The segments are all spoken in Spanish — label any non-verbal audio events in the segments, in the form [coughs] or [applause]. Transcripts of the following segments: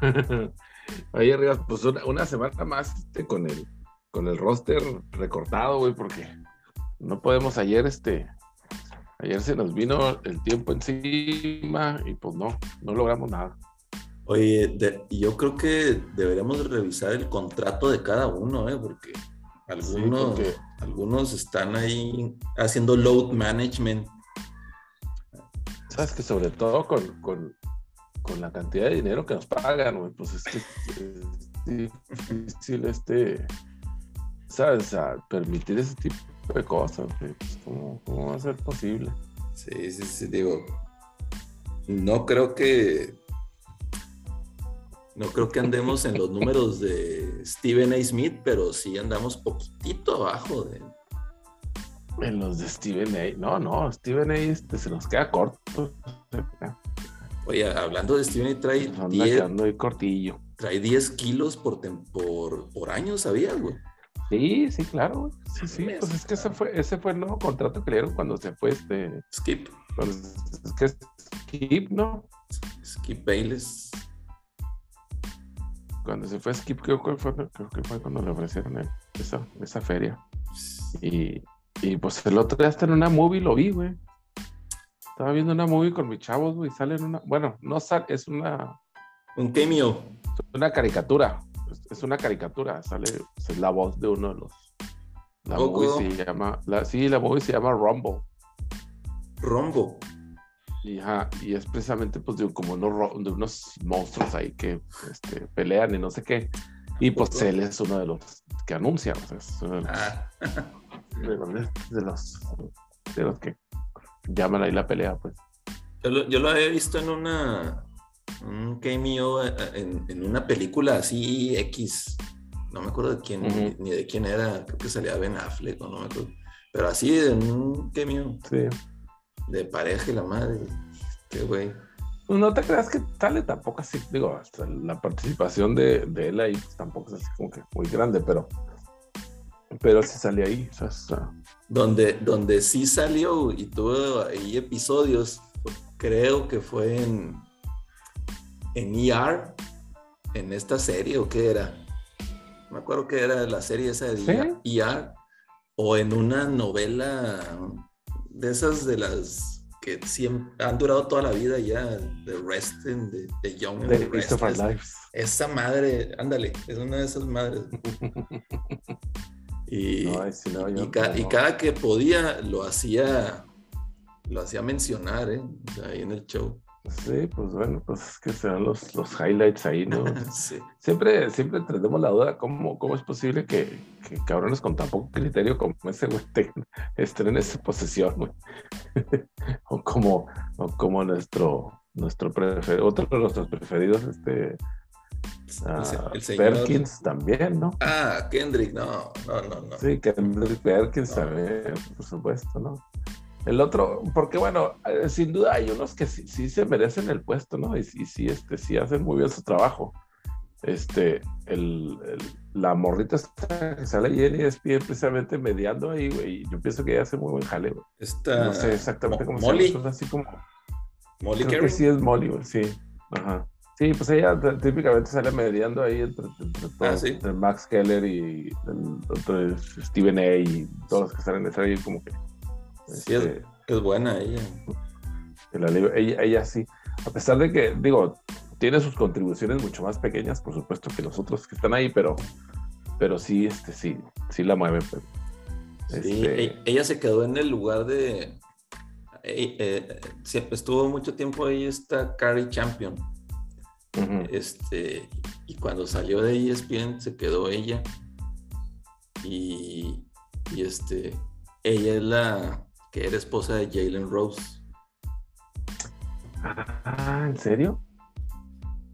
[laughs] Ahí arriba, pues una, semana más este, con el con el roster recortado, güey, porque no podemos ayer, este, ayer se nos vino el tiempo encima y pues no, no logramos nada. Oye, yo creo que deberíamos revisar el contrato de cada uno, ¿eh? porque algunos, algunos están ahí haciendo load management. Sabes que sobre todo con, con, con la cantidad de dinero que nos pagan, pues es, que es difícil este ¿sabes? Permitir ese tipo de cosas, pues, ¿cómo, va a ser posible? Sí, sí, sí, digo, no creo que no creo que andemos en los números de Steven A. Smith, pero sí andamos poquitito abajo de en los de Steven A. No, no, Steven A. Este, se nos queda corto. Oye, hablando de Steven A. trae 10 cortillo. Trae 10 kilos por, por, por año, ¿sabías, güey? Sí, sí, claro. Sí, sí. Pues es que ese fue, ese fue el nuevo contrato que le dieron cuando se fue este. Skip. es que Skip, ¿no? Skip Bayless. Cuando se fue Skip, creo que fue, creo que fue cuando le ofrecieron esa, esa feria. Y, y pues el otro día está en una movie, lo vi, güey. Estaba viendo una movie con mis chavos, güey. Sale en una. Bueno, no sale, es una. Un cameo. Una caricatura es una caricatura, sale, es la voz de uno de los. La movie se llama, la, sí, la movie se llama Rumble. Rumble. Y, y es precisamente pues de, como unos, de unos monstruos ahí que este, pelean y no sé qué. Y pues él es uno de los que anuncia, o sea, es uno de los, ah. [laughs] de, los, de los que llaman ahí la pelea, pues. Yo lo, yo lo había visto en una un cameo eh, eh, en, una película así X. No me acuerdo de quién, ni de quién era. Creo que salía Ben Affleck, o no me acuerdo. Pero así, en un cameo. Sí. De pareja y la madre. Qué güey. Pues no te creas que sale tampoco así. Digo, hasta la participación de, de él ahí pues, tampoco es así como que muy grande, pero. Pero sí salió ahí. O sea, donde, donde sí salió y tuvo ahí episodios, creo que fue en en ER, en esta serie, o qué era. Me acuerdo que era la serie esa de ER, o en una novela de esas de las que siempre han durado toda la vida ya, The Resting, de, de Young and the Esa madre, ándale, es una de esas madres. [laughs] y, y, cada que podía lo hacía, lo hacía mencionar, ¿eh? ahí en el show. Sí, pues bueno, pues que serán los, los highlights ahí, ¿no? [laughs] sí. Siempre, siempre tenemos la duda, ¿cómo, cómo es posible que, que cabrones con tan poco criterio como ese güey estén en esa posesión, güey? [laughs] o como, o como nuestro, nuestro preferido, otro de nuestros preferidos, este... el. Perkins también, ¿no? Ah, Kendrick, no, no, no, no. Sí, Kendrick Perkins también, por supuesto, ¿no? El otro, porque bueno, eh, sin duda hay unos que sí, se merecen el puesto, ¿no? Y, sí, este, sí hacen muy bien su trabajo. Este, el, la morrita que sale ahí en ESPN precisamente mediando ahí, güey. Yo pienso que ella hace muy buen jale, güey. No sé exactamente cómo Molly. se llama, así como. Molly Creo sí es Molly, güey, sí. Ajá. Sí, pues ella típicamente sale mediando ahí entre, entre, ah, Max Keller y el, Steven A. y todos los que salen de ahí, como que Sí, este, es, buena ella. ella. Ella sí, a pesar de que, digo, tiene sus contribuciones mucho más pequeñas, por supuesto, que los otros que están ahí, pero, pero sí, este, sí, sí la mueve. Sí, este, e, ella se quedó en el lugar de. Eh, eh, estuvo mucho tiempo ahí esta Carrie Champion. Este, y cuando salió de ESPN se quedó ella. Y, y este, ella es la, que era esposa de Jalen Rose. Ah, ¿en serio?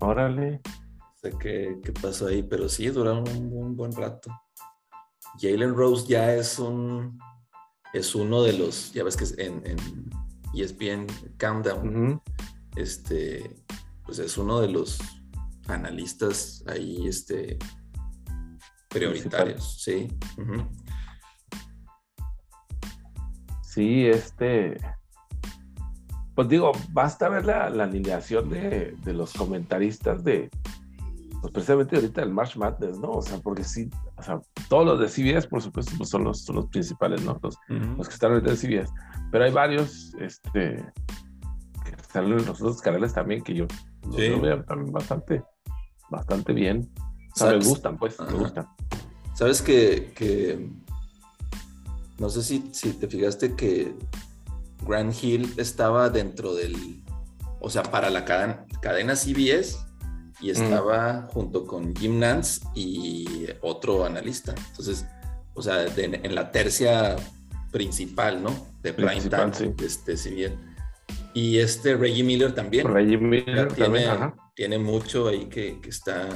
Órale. sé qué, pasó ahí, pero sí, duraron un, buen rato. Jalen Rose ya es un es uno de los, ya ves que en, en ESPN Countdown, este, pues es uno de los analistas ahí, este, prioritarios, sí. Sí, este. Pues digo, basta ver la, alineación de, los comentaristas de, pues precisamente ahorita el March Madness, ¿no? O sea, porque sí, o sea, todos los de CBS, por supuesto, pues son los, son los principales, ¿no? Los, los que están ahorita en CBS. Pero hay varios, este, que están en los otros canales también que yo los veo también bastante, bastante bien. O sea, me gustan, pues, me gustan. Sabes que, que no sé si, si te fijaste que Grant Hill estaba dentro del, o sea, para la cadena, cadena CBS y estaba junto con Jim Nance y otro analista. Entonces, o sea, en la tercia principal, ¿no? De prime time, este, si bien. Y este Reggie Miller también. Reggie Miller tiene, también, tiene mucho ahí que, que está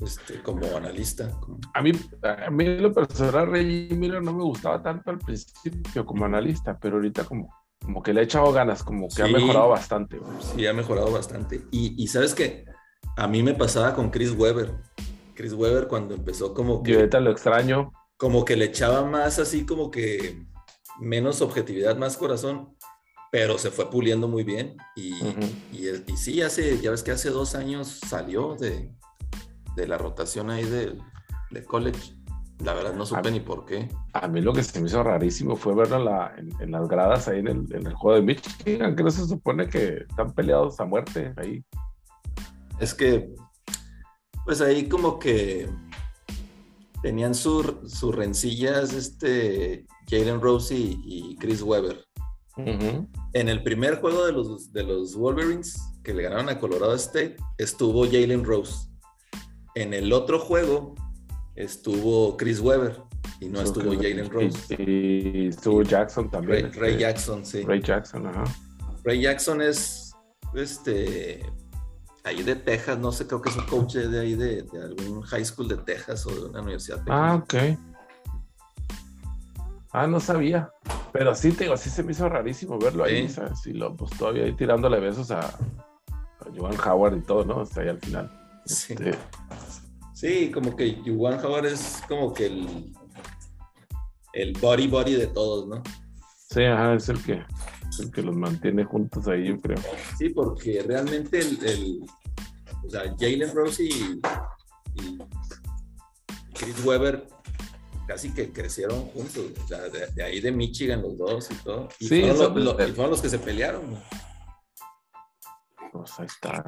este, como analista. A mí, a mí lo personal, Reggie Miller no me gustaba tanto al principio como analista, pero ahorita como, como que le ha echado ganas, como que ha mejorado bastante. Sí, ha mejorado bastante. Y, y sabes que a mí me pasaba con Chris Webber. Chris Webber cuando empezó como que... Yo ahorita lo extraño. Como que le echaba más así como que menos objetividad, más corazón, pero se fue puliendo muy bien. Y, y, y, sí, hace, ya ves que hace dos años salió de, de la rotación ahí de, de college. La verdad no supe ni por qué. A mí lo que se me hizo rarísimo fue verlo en, la, en, las gradas ahí en el, en el, juego de Michigan, que no se supone que están peleados a muerte ahí. Es que, pues ahí como que tenían sus rencillas este Jalen Rose y, Chris Webber. En el primer juego de los, de los Wolverines que le ganaron a Colorado State estuvo Jalen Rose. En el otro juego estuvo Chris Webber y no estuvo Jalen Rose. Y, estuvo Jackson también. Ray, este, Jackson, sí. Ray Jackson, ajá. Ray Jackson es este ahí de Texas, no sé, creo que es un coach de ahí de, algún high school de Texas o de una universidad. Ah, ok. Ah, no sabía. Pero sí, te digo, sí se me hizo rarísimo verlo ahí, ¿sabes? Y lo, pues todavía ahí tirándole besos a, a Joan Howard y todo, ¿no? Hasta ahí al final. Sí. Este, sí, como que Joan Howard es como que el, el body body de todos, ¿no? Sí, ajá, es el que el que los mantiene juntos ahí, yo creo. Sí, porque realmente el, o sea, Jalen Rose y, Chris Webber casi que crecieron juntos, o sea, de, ahí de Michigan los dos y todo. Y, sí, fueron, los, fueron los que se pelearon. Pues ahí está.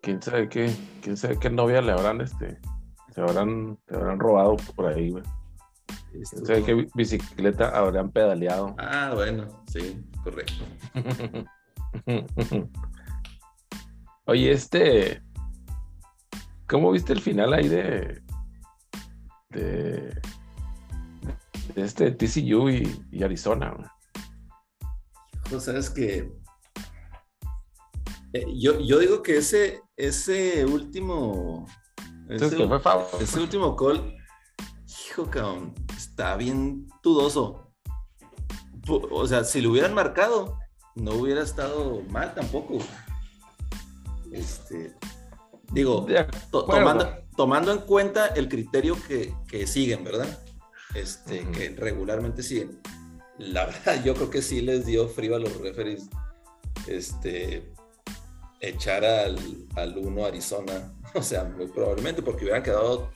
¿Quién sabe qué? ¿Quién sabe qué novia le habrán este? Se habrán, se habrán robado por ahí, güey. O sea, ¿qué bicicleta habrán pedaleado? Ah, bueno, sí, correcto. [laughs] Oye, este. ¿Cómo viste el final ahí de. De. de este TCU y, Arizona? Pues sabes que. Eh, yo, yo digo que ese, ese último. Ese, ese último call hijo, cabrón, está bien dudoso. O sea, si lo hubieran marcado, no hubiera estado mal tampoco. Este, digo, tomando, tomando en cuenta el criterio que, siguen, ¿verdad? Este, que regularmente siguen. La [laughs] verdad, yo creo que sí les dio frío a los referees este, echar al, al uno Arizona. [laughs] O sea, muy probablemente porque hubieran quedado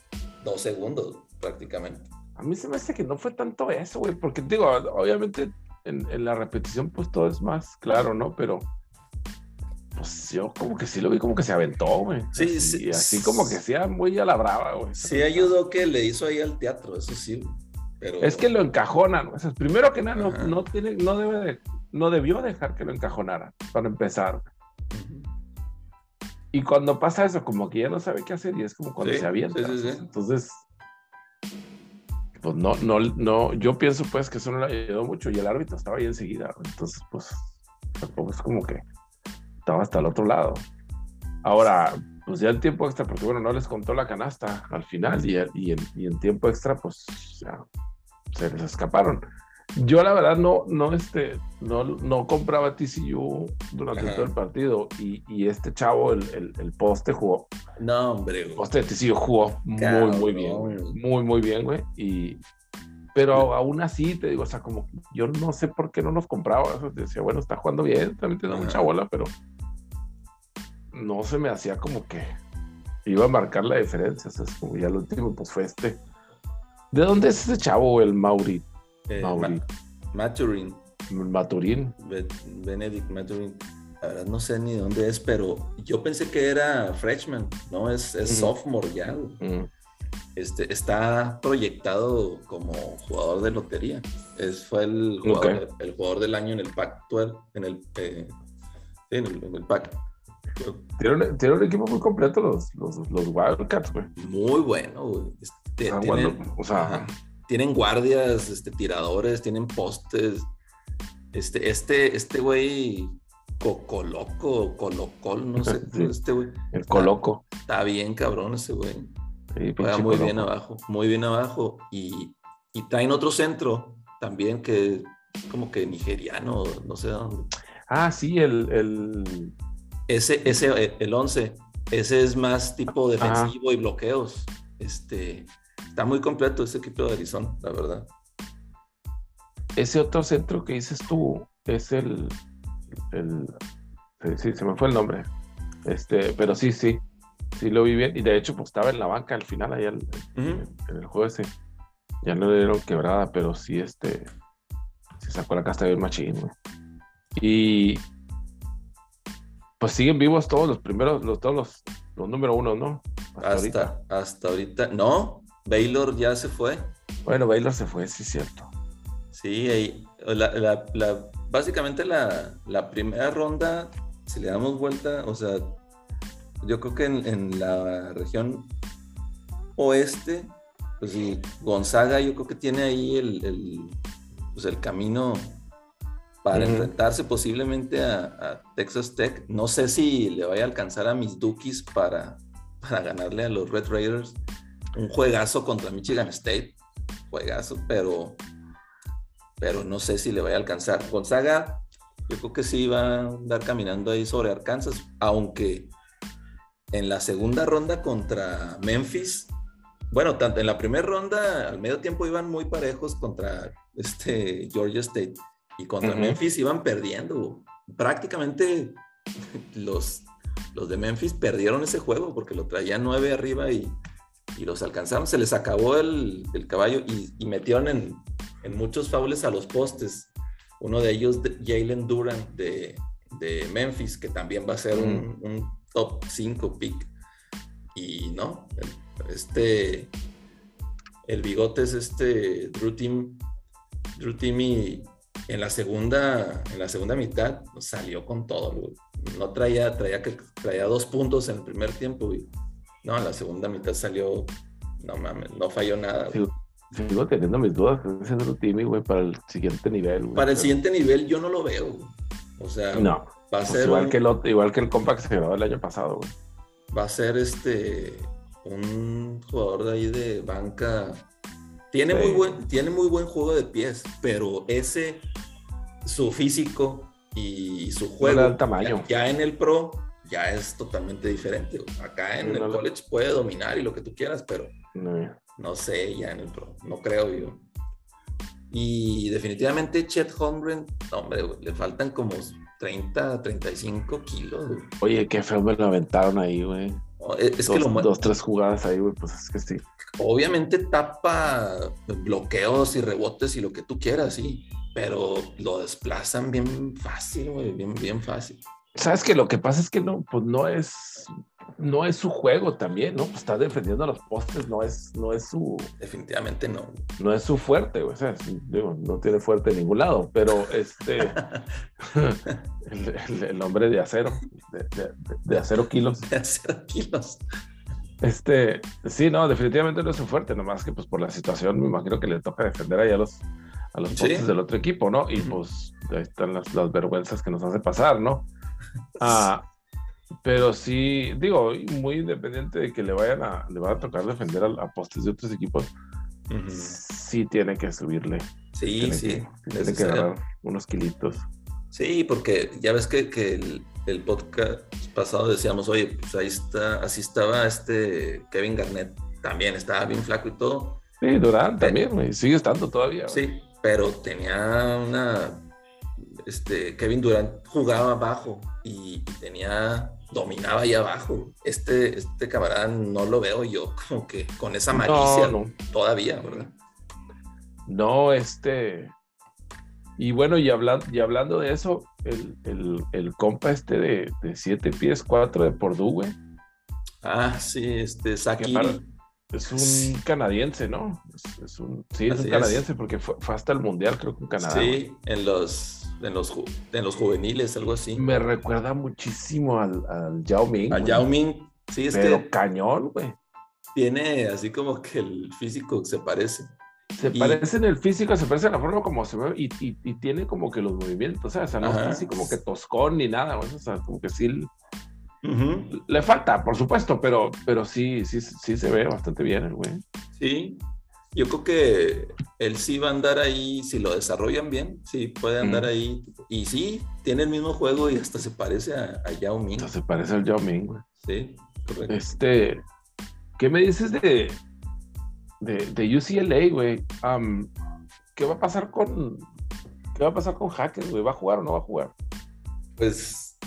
dos segundos prácticamente. A mí se me hace que no fue tanto eso, güey, porque digo, obviamente en, la repetición pues todo es más claro, ¿no? Pero pues yo como que sí lo vi como que se aventó, güey. Sí, así, sí. Así como que sea muy a la brava, güey. Sí ayudó que le hizo ahí al teatro, eso sí. Pero... Es que lo encajonan, o sea, primero que nada, no, tiene, no debe de, no debió dejar que lo encajonara, para empezar. Y cuando pasa eso, como que ya no sabe qué hacer y es como cuando se avienta. Entonces, pues no, no, no, yo pienso pues que eso no le ayudó mucho y el árbitro estaba ahí enseguida, entonces pues tampoco es como que estaba hasta el otro lado. Ahora, pues ya el tiempo extra, porque bueno, no les contó la canasta al final y, y, en, y en, tiempo extra pues ya se les escaparon. Yo la verdad no, no, este, no, no compraba TCU durante todo el partido y, y este chavo, el, el, el, poste jugó. No, hombre. El poste de TCU jugó muy, muy bien. Muy, muy bien, güey. Y, pero aún así, te digo, o sea, como yo no sé por qué no nos compraba. decía, bueno, está jugando bien, también tiene mucha bola, pero no se me hacía como que iba a marcar la diferencia. O sea, es como ya el último, pues fue este. ¿De dónde es ese chavo, el Mauri? Eh, Maturin. Maturin. Benedict Maturin. La verdad no sé ni dónde es, pero yo pensé que era freshman, ¿no? Es, sophomore ya. Este, está proyectado como jugador de lotería. Es, fue el jugador, el jugador del año en el Pac-12, en el, eh, en el, en el Pac. Tiene un, equipo muy completo los, los, los Wildcats, güey. Muy bueno, güey. Este, ah, tienen, o sea, tienen guardias, este, tiradores, tienen postes. Este, este, este güey, Cocoloco, Colocol, no sé, [laughs] este güey. El Coloco. Está, bien cabrón ese güey. Juega muy bien abajo, muy bien abajo. Y, y traen otro centro también que como que nigeriano, no sé dónde. Ah, sí, el, el ese, ese, el 11, ese es más tipo defensivo y bloqueos. Este, está muy completo ese equipo de Arizona, la verdad. Ese otro centro que dices tú es el, el sí, se me fue el nombre. Este, pero sí, sí, sí lo vi bien. Y de hecho, pues estaba en la banca al final, allá en, el juego ese. Ya no le dieron quebrada, pero sí, este, se sacó la casta bien machín, Y, pues siguen vivos todos los primeros, los, todos los, los número uno, ¿no? Hasta, ahorita. hasta ahorita. No, Baylor ya se fue. Bueno, Baylor se fue, sí cierto. Sí, la, básicamente la, primera ronda, si le damos vuelta, o sea, yo creo que en, la región oeste, pues sí, Gonzaga yo creo que tiene ahí el, el, pues el camino para enfrentarse posiblemente a, Texas Tech. No sé si le vaya a alcanzar a mis Dookies para, [laughs] para ganarle a los Red Raiders. Un juegazo contra Michigan State. Juegazo, pero, pero no sé si le vaya a alcanzar. Gonzaga, yo creo que sí va a andar caminando ahí sobre Arkansas, aunque en la segunda ronda contra Memphis, bueno, tanto en la primera ronda al medio tiempo iban muy parejos contra este Georgia State y contra Memphis iban perdiendo. Prácticamente [laughs] los, los de Memphis perdieron ese juego porque lo traían nueve arriba y, los alcanzaron. Se les acabó el, caballo y, metieron en, muchos faules a los postes. Uno de ellos, Jalen Duran de, Memphis, que también va a ser un, top 5 pick. Y no, este, el bigote es este Drew Team, Drew y en la segunda, en la segunda mitad salió con todo, No traía, traía que traía dos puntos en el primer tiempo, y No, en la segunda mitad salió, no mames, no falló nada. Sigo, teniendo mis dudas ese Rutimi, güey, para el siguiente nivel. Para el siguiente nivel yo no lo veo, O sea, no. Va a pues ser igual, que el, igual que el compact que se grabó el año pasado, güey. Va a ser este un jugador de ahí de banca tiene, muy buen, tiene muy buen juego de pies, pero ese, su físico y su juego, tamaño. Ya, en el pro, ya es totalmente diferente. Acá en el college puede dominar y lo que tú quieras, pero no. sé, ya en el pro, no creo yo. Y definitivamente Chet Holmgren, hombre, le faltan como 30, 35 kilos. Oye, qué feo me lo aventaron ahí, güey. Es que lo... Dos, tres jugadas ahí, güey, pues es que sí obviamente tapa bloqueos y rebotes y lo que tú quieras, sí, pero lo desplazan bien fácil, güey, bien, bien fácil. Sabes que lo que pasa es que no, pues no es, no es su juego también, ¿no? Pues está defendiendo los postes, no es, no es su. Definitivamente no. No es su fuerte. O sea, no tiene fuerte en ningún lado, pero este. [laughs] [laughs] el, hombre de acero, de, de acero kilos. De acero kilos. Este, sí, no, definitivamente no es un fuerte, nomás que pues por la situación me imagino que le toca defender ahí a los, a los postes del otro equipo, ¿no? Y pues ahí están las, las, vergüenzas que nos hace pasar, ¿no? Ah, pero sí, digo, muy independiente de que le vayan a, le van a tocar defender a, postes de otros equipos, sí tiene que subirle. Sí, sí. tiene que agarrar unos kilitos. Sí, porque ya ves que, que el, el podcast pasado decíamos, oye, pues ahí está, así estaba este Kevin Garnett, también estaba bien flaco y todo. Sí, Durán también, sigue estando todavía. Sí, pero tenía una este, Kevin Durant jugaba abajo y, tenía, dominaba ahí abajo. Este, este camarada no lo veo yo como que con esa malicia todavía, ¿verdad? No, este. Y bueno, y, hablando, y hablando de eso, el, el, compa este de, de 7 pies 4 de Purdue, güey. Ah, sí, este, Saki. Es un canadiense, ¿no? Es, un, sí, es un canadiense porque fue, hasta el mundial, creo que en Canadá. Sí, en los, en los, en los juveniles, algo así. Me recuerda muchísimo al, al Yao Ming. Al Yao Ming, sí, es Pero cañón, güey. Tiene así como que el físico se parece. Se parece en el físico, se parece en la forma como se ve y, y, tiene como que los movimientos, o sea, no es así como que toscón ni nada, o sea, como que sí le falta, por supuesto, pero, pero sí, sí, sí se ve bastante bien el güey. Sí, yo creo que él sí va a andar ahí, si lo desarrollan bien, sí puede andar ahí. Y sí, tiene el mismo juego y hasta se parece a, Yao Ming. Hasta se parece al Yao Ming, güey. Sí, correcto. Este, ¿qué me dices de, de, de UCLA, güey? ¿Qué va a pasar con, qué va a pasar con Hackers, güey? ¿Va a jugar o no va a jugar? Pues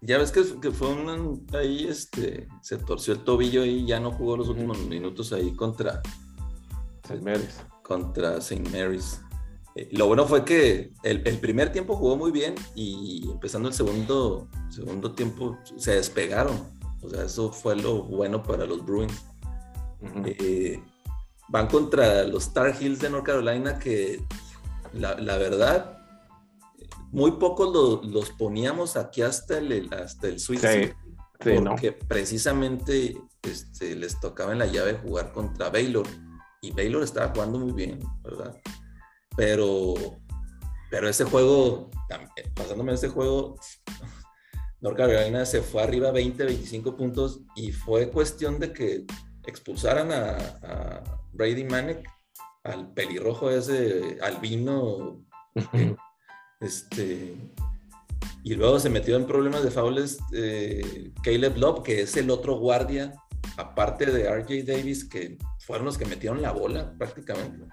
ya ves que, fue un, ahí, este, se torció el tobillo y ya no jugó los últimos minutos ahí contra St. Mary's. Contra St. Mary's. Eh, lo bueno fue que el, primer tiempo jugó muy bien y empezando el segundo, segundo tiempo se despegaron. O sea, eso fue lo bueno para los Bruins. Eh, van contra los Tar Heels de North Carolina que la, la verdad muy pocos los poníamos aquí hasta el, hasta el Sweet porque precisamente este, les tocaba en la llave jugar contra Baylor y Baylor estaba jugando muy bien, ¿verdad? Pero, pero ese juego, pasándome ese juego, [laughs] North Carolina se fue arriba 20, 25 puntos y fue cuestión de que expulsaran a, Brady Manek, al pelirrojo ese albino, este, y luego se metió en problemas de faules eh, Caleb Love, que es el otro guardia, aparte de RJ Davis, que fueron los que metieron la bola prácticamente.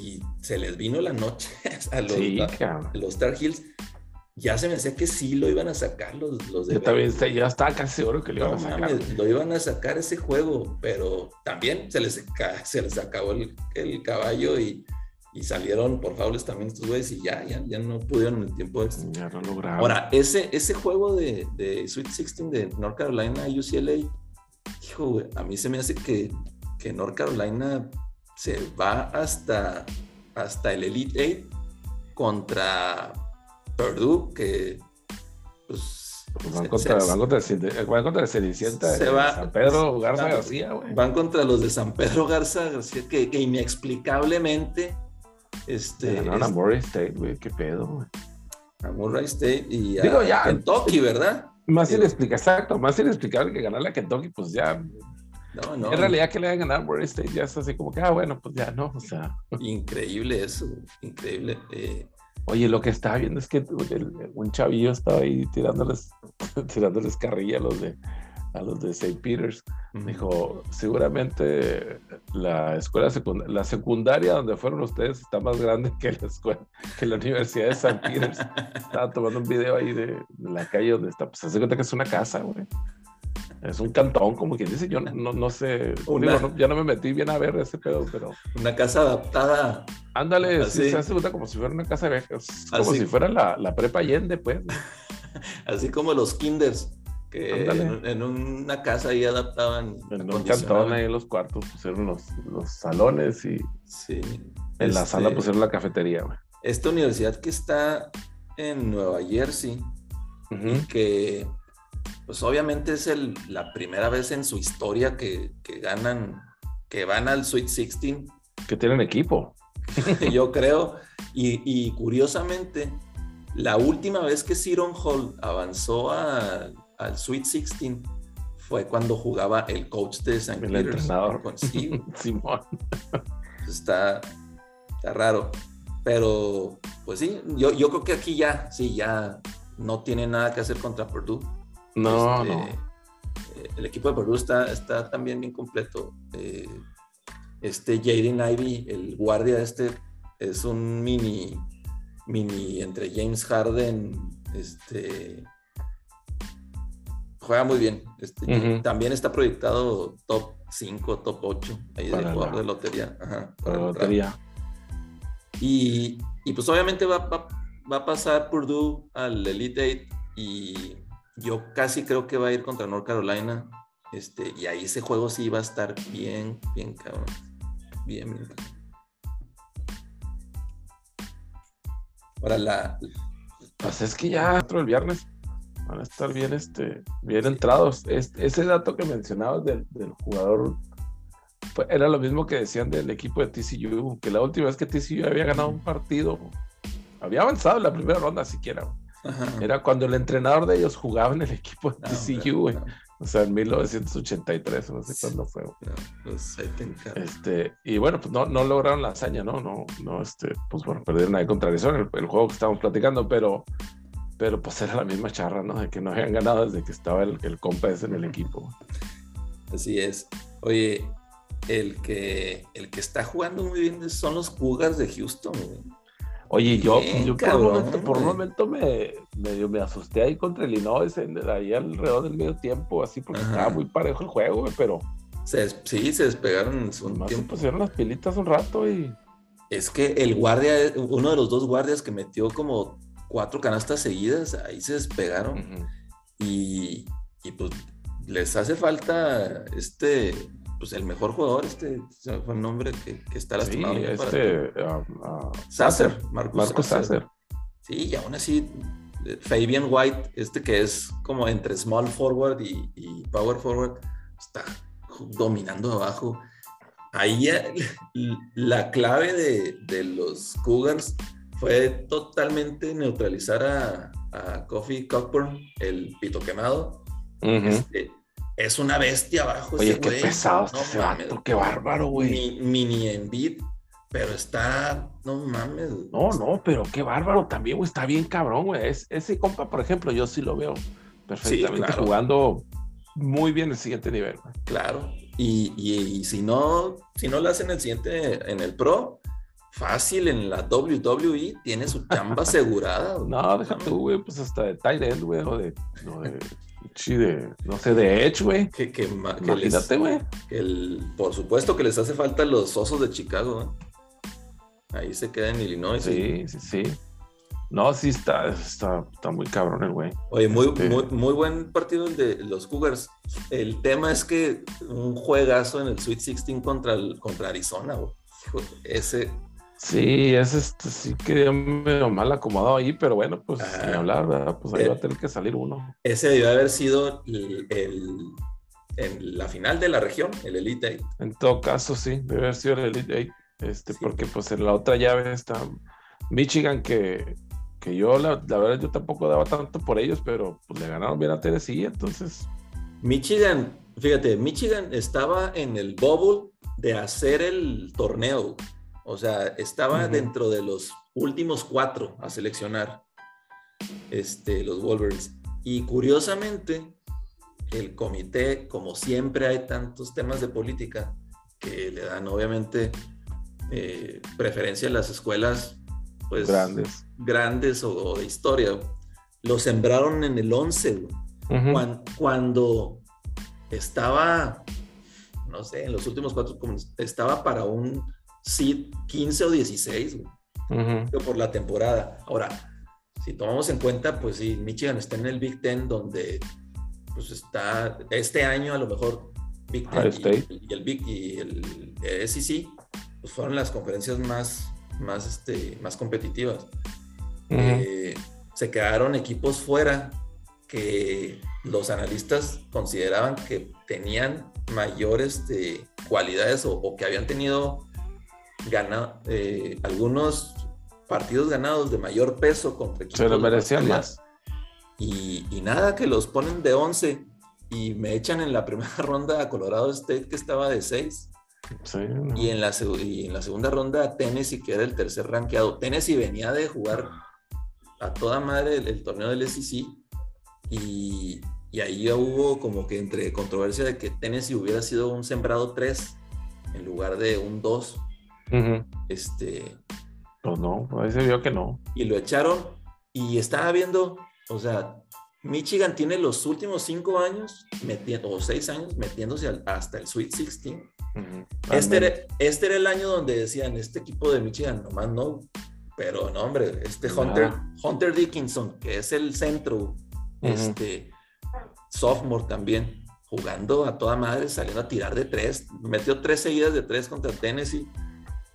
Y se les vino la noche [laughs] a los, los Star Heels. Ya se me decía que sí lo iban a sacar los, los de. Yo también ya estaba casi seguro que lo iban a sacar. lo iban a sacar ese juego, pero también se les, se les acabó el, el caballo y y salieron por faules también estos güeyes y ya, ya, ya no pudieron en el tiempo extra. Ya no lograron. Ahora, ese, ese juego de, de Sweet 16 de North Carolina UCLA, hijo, a mí se me hace que, que North Carolina se va hasta, hasta el Elite 8 contra Purdue, que pues van, contra, van, contra, van contra el Cenicienta de San Pedro Garza García, güey. Van contra los de San Pedro Garza García, que, que inexplicablemente este, Ganaron a Murray State, güey, qué pedo, güey. A Murray State y a Digo, ya, Kentucky, ¿verdad? Más inexplicable, exacto, más inexplicable que ganarle a Kentucky, pues ya. No, no. En realidad que le hayan ganado Murray State ya es así como que, ah, bueno, pues ya no, o sea. Increíble eso, increíble. Eh. Oye, lo que estaba viendo es que un chavillo estaba ahí tirándoles, [laughs] tirándoles carrilla a los de a los de St. Peter's. Dijo, seguramente la escuela secundaria, la secundaria donde fueron ustedes está más grande que la escuela, que la Universidad de St. Peter's. [laughs] Estaba tomando un video ahí de, la calle donde está, pues se hace cuenta que es una casa, güey. Es un cantón, como quien dice, yo no, no sé, ya no me metí bien a ver ese pedo, pero... Una casa adaptada. Ándale, se hace como si fuera una casa de como si fuera la, la prepa Allende, pues. [laughs] Así como los kinders que en, una casa ahí adaptaban. En un cantón ahí en los cuartos pusieron los, los salones y sí, en la sala este, pusieron la cafetería. Esta universidad que está en Nueva Jersey y que pues obviamente es el, la primera vez en su historia que, que ganan, que van al Sweet 16. Que tienen equipo. [laughs] Yo creo. Y, y, curiosamente, la última vez que Siron Hall avanzó a al Sweet 16 fue cuando jugaba el coach de San El entrenador. Con [laughs] Simón. Está, está raro. Pero, pues sí, yo, yo creo que aquí ya, sí, ya no tiene nada que hacer contra Purdue. No, este, no. Eh, el equipo de Purdue está, está también bien completo. Eh, este Jaden Ivy, el guardia este, es un mini mini entre James Harden, este juega muy bien. Este, También está proyectado top 5, top 8 ahí de jugador de lotería. Ajá, para lotería. Y, y, pues obviamente va, va, va, a pasar Purdue al Elite Eight y yo casi creo que va a ir contra North Carolina. Este, y ahí ese juego sí va a estar bien, bien cabrón. Bien, bien. Ahora la. Pues es que ya otro el viernes van a estar bien, este, bien entrados. ese dato que mencionabas del, jugador era lo mismo que decían del equipo de TCU, que la última vez que TCU había ganado un partido, había avanzado en la primera ronda siquiera. Era cuando el entrenador de ellos jugaba en el equipo de TCU, O sea, en 1983, no sé cuándo fue. Pues este, y bueno, pues no, no lograron la hazaña, ¿no? No, no, este, pues bueno, perdieron ahí contra Arizona, el, el, juego que estábamos platicando, pero, pero pues era la misma charra, ¿no? De que no habían ganado desde que estaba el, el compa ese en el equipo. Así es. Oye, el que, el que está jugando muy bien son los Cougars de Houston, Oye, yo, yo por, un momento, por un momento me, me asusté ahí contra el Illinois, ahí alrededor del medio tiempo, así porque estaba muy parejo el juego, pero... sí, se despegaron en su tiempo. Se pusieron las pilitas un rato y... Es que el guardia, uno de los dos guardias que metió como cuatro canastas seguidas, ahí se despegaron. y, y, pues les hace falta este pues el mejor jugador, este fue el nombre que, que está lastimado. Sí, este, uh, Sasser, Marcus, Sasser. Sí, y aún así, Fabian White, este que es como entre small forward y, y power forward, está dominando abajo. Ahí la clave de, de, los Cougars fue totalmente neutralizar a, a Coffee Cockburn, el pito quemado. este, es una bestia abajo. Oye, qué pesado ese vato, qué bárbaro, güey. mini Envid, pero está, no mames. No, no, pero qué bárbaro también, güey, está bien cabrón, güey. ese compa, por ejemplo, yo sí lo veo perfectamente jugando muy bien el siguiente nivel. Claro, y, y, si no, si no lo hacen el siguiente en el Pro, fácil en la WWE tiene su chamba [laughs] asegurada. no, deja tú, güey, pues hasta de tight end, güey, o de de, no sé, de Edge, güey. Que, que, Imagínate, güey. Por supuesto que les hace falta los osos de Chicago, Ahí se queda en Illinois. Sí, sí, sí. No, sí está, está, está muy cabrón el güey. Oye, muy, este muy, muy, buen partido el de los Cougars. El tema es que un juegazo en el Sweet 16 contra, el, contra Arizona, güey. Ese Sí, es este, sí que medio mal acomodado ahí, pero bueno, pues ni hablar, Pues ahí eh, va a tener que salir uno. Ese debió haber sido el, en la final de la región, el Elite Eight. En todo caso, sí, debe haber sido el Elite Eight, este, porque pues en la otra llave está Michigan, que, que yo, la, verdad, yo tampoco daba tanto por ellos, pero pues le ganaron bien a Tennessee, entonces. Michigan, fíjate, Michigan estaba en el bubble de hacer el torneo. O sea, estaba dentro de los últimos cuatro a seleccionar este, los Wolverines. Y curiosamente, el comité, como siempre hay tantos temas de política que le dan obviamente eh, preferencia a las escuelas pues grandes, grandes o, de historia, lo sembraron en el 11, cuando, estaba, no sé, en los últimos cuatro, estaba para un sí 15 o 16, por la temporada. Ahora, si tomamos en cuenta, pues sí, Michigan está en el Big Ten, donde pues está este año a lo mejor Big Ten y, el Big y el SEC, pues fueron las conferencias más, más, este, más competitivas. Eh, se quedaron equipos fuera que los analistas consideraban que tenían mayores este, cualidades o, que habían tenido gana, eh, algunos partidos ganados de mayor peso contra equipos. Se lo merecían más. Y, nada, que los ponen de 11 y me echan en la [laughs] primera ronda a Colorado State que estaba de 6. y, en la, en la segunda ronda a Tennessee que era el tercer rankeado. Tennessee venía de jugar a toda madre el, torneo del SEC y, y ahí hubo como que entre controversia de que Tennessee hubiera sido un sembrado 3 en lugar de un 2 este, Pues no, ahí se vio que no. Y lo echaron y estaba viendo, o sea, Michigan tiene los últimos cinco años, metiendo, o seis años, metiéndose hasta el Sweet 16. este, era, este era el año donde decían, este equipo de Michigan nomás no, pero no, hombre, este Hunter, Hunter Dickinson, que es el centro, este sophomore también, jugando a toda madre, saliendo a tirar de tres, metió tres seguidas de tres contra Tennessee.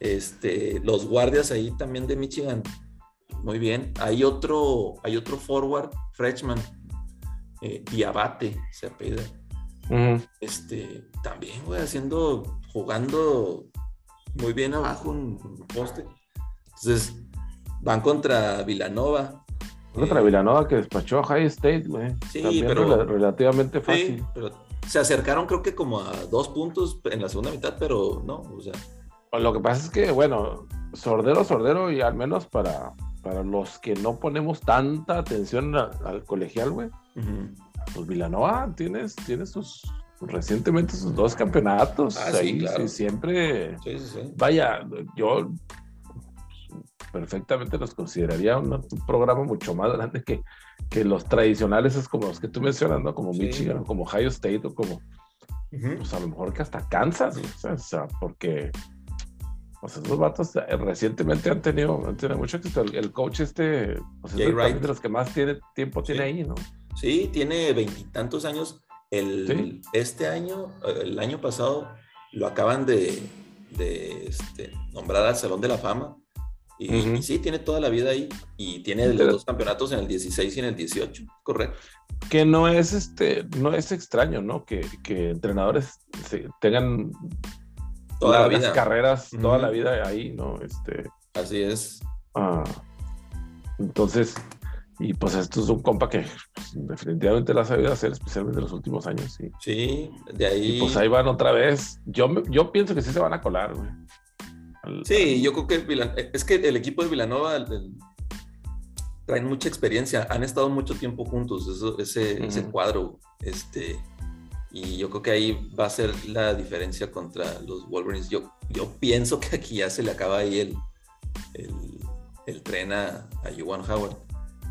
Este, los guardias ahí también de Michigan, muy bien. Hay otro, hay otro forward, freshman, eh, Diabate, se apellida. Este, también, güey, haciendo, jugando muy bien abajo un poste. Entonces, van contra Villanova. Contra eh, Villanova que despachó a High State, güey. Sí, pero relativamente fácil. Sí, pero se acercaron creo que como a dos puntos en la segunda mitad, pero no, o sea. Lo que pasa es que, bueno, sordero, sordero, y al menos para, para los que no ponemos tanta atención al colegial, güey, pues Villanova tienes, tienes sus recientemente sus dos campeonatos ah, ahí, sí, siempre. Sí, vaya, yo perfectamente los consideraría un, programa mucho más grande que, que los tradicionales, es como los que tú mencionas, ¿no? Como Michigan, o como Ohio State, o como, pues a lo mejor que hasta Kansas, o sea, porque pues esos vatos eh, recientemente han tenido, han tenido mucho éxito. El, coach este, pues es de los que más tiene, tiempo tiene ahí, ¿no? Sí, tiene veintitantos años. El, Este año, el año pasado, lo acaban de, de este, nombrar al Salón de la Fama. Y, sí, tiene toda la vida ahí. Y tiene los dos campeonatos en el 16 y en el 18, correcto. Que no es este, no es extraño, ¿no? Que, que entrenadores tengan toda la vida. carreras, toda la vida ahí, ¿no? Este, Así es. Ah, entonces, y pues esto es un compa que pues, definitivamente la ha sabido hacer, especialmente en los últimos años, sí. Sí, de ahí. Y pues ahí van otra vez. Yo, yo pienso que sí se van a colar, güey. sí, yo creo que es que el equipo de Villanova traen mucha experiencia, han estado mucho tiempo juntos, eso, ese, ese cuadro, este, y yo creo que ahí va a ser la diferencia contra los Wolverines. Yo, yo pienso que aquí ya se le acaba ahí el, el, tren a, a Howard.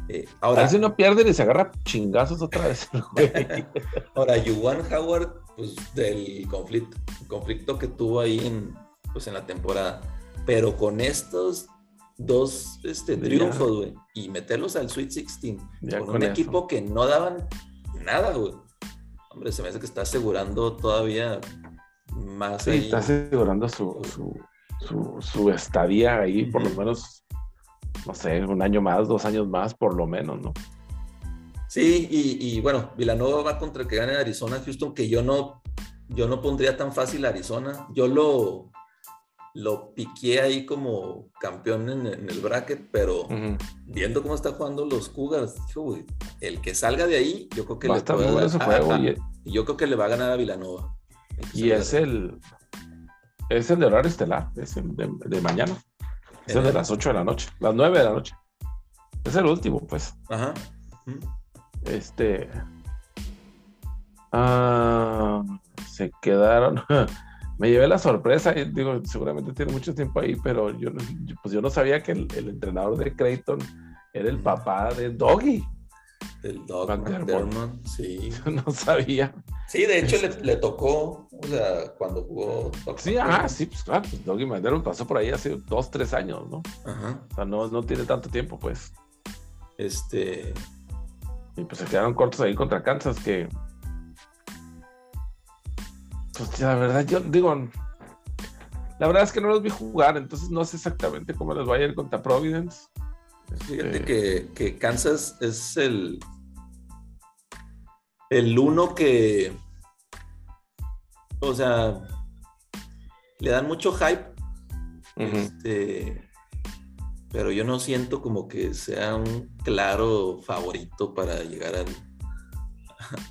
Eh, ahora, si no pierde y se agarra chingazos otra vez. [laughs] ahora, Yuan Howard, pues del conflicto, conflicto que tuvo ahí en, pues, en la temporada. Pero con estos dos este, triunfos, güey, y meterlos al Sweet 16, con, un equipo que no daban nada, güey hombre, se me hace que está asegurando todavía más. Sí, está asegurando su, su, estadía ahí, por lo menos, no sé, un año más, dos años más, por lo menos, ¿no? Sí, y, bueno, Villanova va contra el que gane Arizona, Houston, que yo no, yo no pondría tan fácil Arizona. Yo lo, lo piqué ahí como campeón en, el bracket, pero viendo cómo está jugando los Cougars, el que salga de ahí, yo creo que le puede yo creo que le va a ganar a Villanova. Y es el es el de horario estelar, es el de, mañana. Es el de las 8 de la noche, las 9 de la noche. Es el último, pues. Ajá. Este. Ah, se quedaron. [laughs] me llevé la sorpresa, y digo, seguramente tiene mucho tiempo ahí, pero yo, pues yo no sabía que el, entrenador de Creighton era el papá de Doggy. El Dog McDermott, sí. [laughs] Yo no sabía. Sí, de hecho le, tocó, o sea, cuando jugó. sí, ah, sí, pues claro, pues Doggy McDermott pasó por ahí hace dos, tres años, ¿no? Ajá. O sea, no, no tiene tanto tiempo, pues. Este. Y pues se quedaron cortos ahí contra Kansas, que pues la verdad, yo digo, la verdad es que no los vi jugar, entonces no sé exactamente cómo les va a ir contra Providence. Fíjate este, que, Kansas es el, el uno que, o sea, le dan mucho hype, este, pero yo no siento como que sea un claro favorito para llegar al,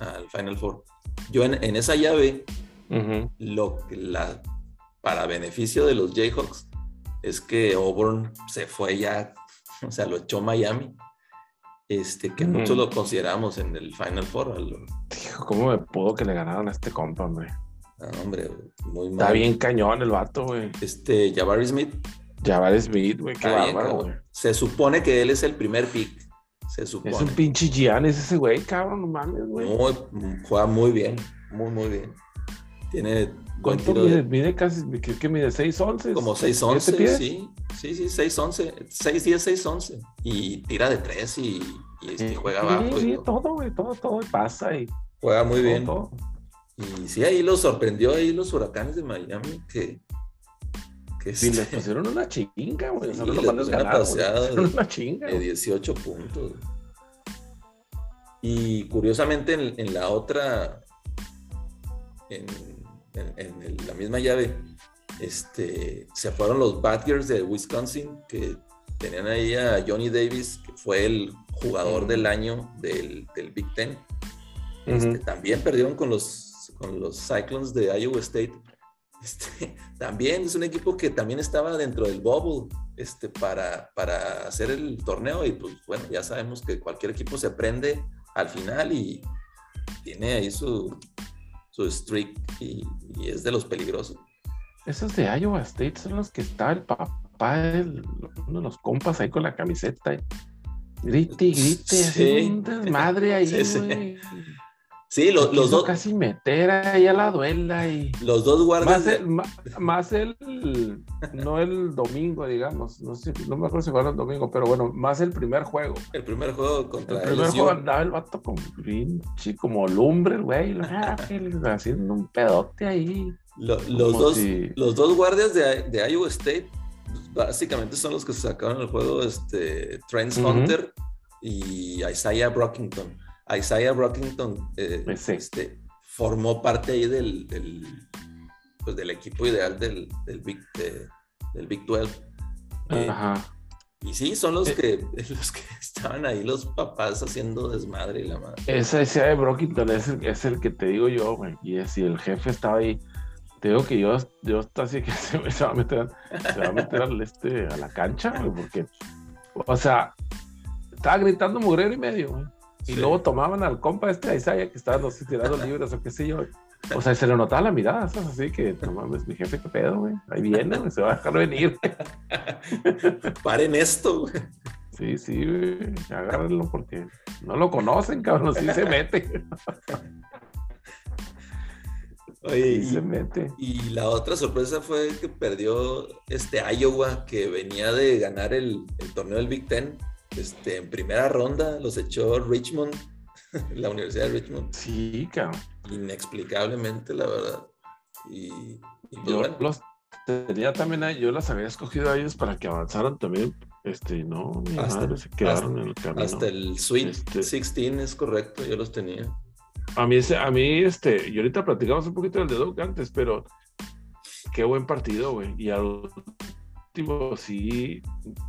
[laughs] al Final Four. Yo en, en esa llave lo que la, para beneficio de los Jayhawks es que Auburn se fue ya, o sea, lo echó Miami. Este, que muchos lo consideramos en el Final Four. ¿Cómo me pudo que le ganaron a este compa, hombre? hombre, muy mal. Está bien cañón el vato, güey. Este, Jabari Smith, Jabari Smith, güey, qué bárbaro, güey. Se supone que él es el primer pick. Se supone. Es un pinche Giannis ese güey, cabrón, no mames, güey. juega muy bien, muy, muy bien. Tiene. ¿Cuánto mide? Mide casi, ¿qué, mide? ¿6'11? Como 6'11, sí. Sí, sí, 6'11. 6'10, 6'11. Y tira de 3 y, y este, juega abajo. Sí, todo, güey, todo, todo pasa y. Juega muy bien. Y sí, ahí lo sorprendió ahí los huracanes de Miami que. que sí, les pusieron una chinga, güey. Sí, les pusieron una chinga. De 18 puntos. Y curiosamente en, la otra, en, la misma llave, este, se fueron los Badgers de Wisconsin, que tenían ahí a Johnny Davis, que fue el jugador del año del, Big Ten. Este, también perdieron con los, con los Cyclones de Iowa State. Este, [laughs] también es un equipo que también estaba dentro del bubble este, para, para hacer el torneo y pues bueno, ya sabemos que cualquier equipo se prende al final y tiene ahí su, su streak y, es de los peligrosos. Esos de Iowa State son los que está el papá, de uno de los compas ahí con la camiseta. Grite grite, sí. un desmadre ahí, sí, Sí, los, los dos. Casi meter ahí a la duela y. Los dos guardias. Más el, no el domingo, digamos. No sé, no me acuerdo si fue el domingo, pero bueno, más el primer juego. El primer juego contra el primer juego andaba el vato como como lumbre, güey, [laughs] haciendo un pedote ahí. los, dos, los dos guardias de, de Iowa State, pues, básicamente son los que se sacaron el juego, este, Trent Hunter y Isaiah Brockington Isaiah Brockington eh, pues este, formó parte ahí del, pues, del equipo ideal del, del, Big, del Big 12. Eh, Ajá. Y sí, son los, eh. que, [laughs] los que estaban ahí, los papás haciendo desmadre y la madre. Esa Isaiah Brockington es el, es el que te digo yo, güey. Y si el jefe estaba ahí, te digo que yo, yo así que [laughs] se, va a meter, se va a meter al este, a la cancha, güey, porque, o sea, estaba gritando mugrero y medio, güey. Y luego tomaban al compa este a Isaiah que estaba no sé, tirando [laughs] libros o qué sé yo. O sea, se le notaba la mirada, ¿sabes? Así que, no mames, mi jefe, qué pedo, güey. Ahí viene, se va a dejar venir. [laughs] Paren esto, güey. Sí, sí, güey. Agárrenlo porque no lo conocen, cabrón. Sí se mete. [laughs] Oye, y, se mete. Y la otra sorpresa fue que perdió este Iowa, que venía de ganar el, el torneo del Big Ten este, en primera ronda los echó Richmond, [laughs] la Universidad de Richmond. Sí, cabrón. Inexplicablemente, la verdad. Y, pues yo los tenía también, yo las había escogido a ellos para que avanzaran también. Este, no, hasta, se quedaron en el camino. Hasta el Sweet 16 este es correcto, yo los tenía. A mí, a mí, este, y ahorita platicamos un poquito del de Duke antes, pero qué buen partido, güey. Y al último, sí,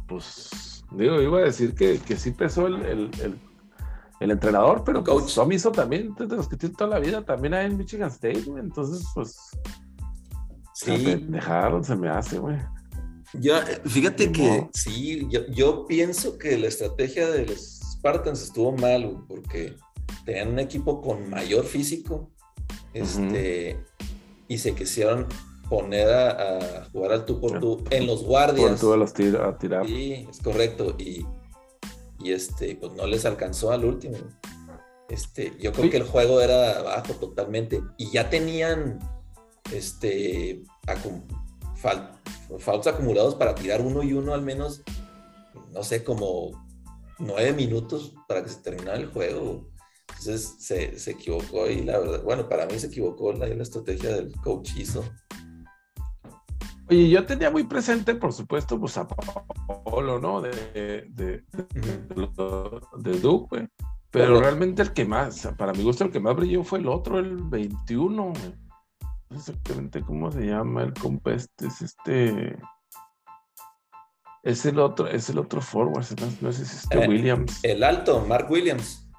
pues Digo, iba a decir que, que sí pesó el, el, el, entrenador, pero pues, Tom hizo también, de los que tiene toda la vida, también hay en Michigan State, güey. Entonces, pues. Sí. Dejaron, se me hace, güey. Yo, fíjate que sí, yo, yo, pienso que la estrategia de los Spartans estuvo mal, porque tenían un equipo con mayor físico, este, y se quisieron poner a, jugar al tú por tú en los guardias. Por tú a, a tirar. Sí, es correcto. Y, y, este, pues no les alcanzó al último. Este, yo creo que el juego era bajo totalmente. Y ya tenían este faltos acumulados para tirar uno y uno al menos, no sé, como nueve minutos para que se terminara el juego. Entonces se, se equivocó y la verdad, bueno, para mí se equivocó la, la estrategia del coach Oye, yo tenía muy presente, por supuesto, pues a Polo, ¿no? De, de, de, Duke, güey. Pero realmente el que más, para mi gusto, el que más brilló fue el otro, el 21, güey. No sé exactamente cómo se llama el compa este, es este... Es el otro, es el otro forward, no, sé si es este eh, Williams. El alto, Mark Williams.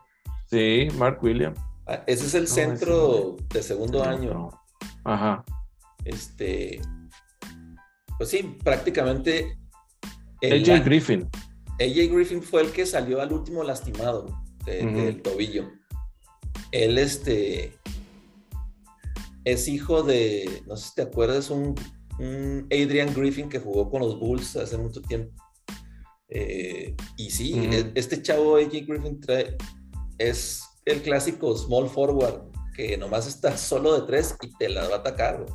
Sí, Mark Williams. Ah, ese es el centro de segundo año. Ajá. Este, pues sí, prácticamente. AJ Griffin. AJ Griffin fue el que salió al último lastimado del tobillo. Él, este. Es hijo de, no sé si te acuerdas, un un Adrian Griffin que jugó con los Bulls hace mucho tiempo. Eh, y sí, e, este chavo AJ Griffin trae, es el clásico small forward que nomás está solo de tres y te la va a atacar.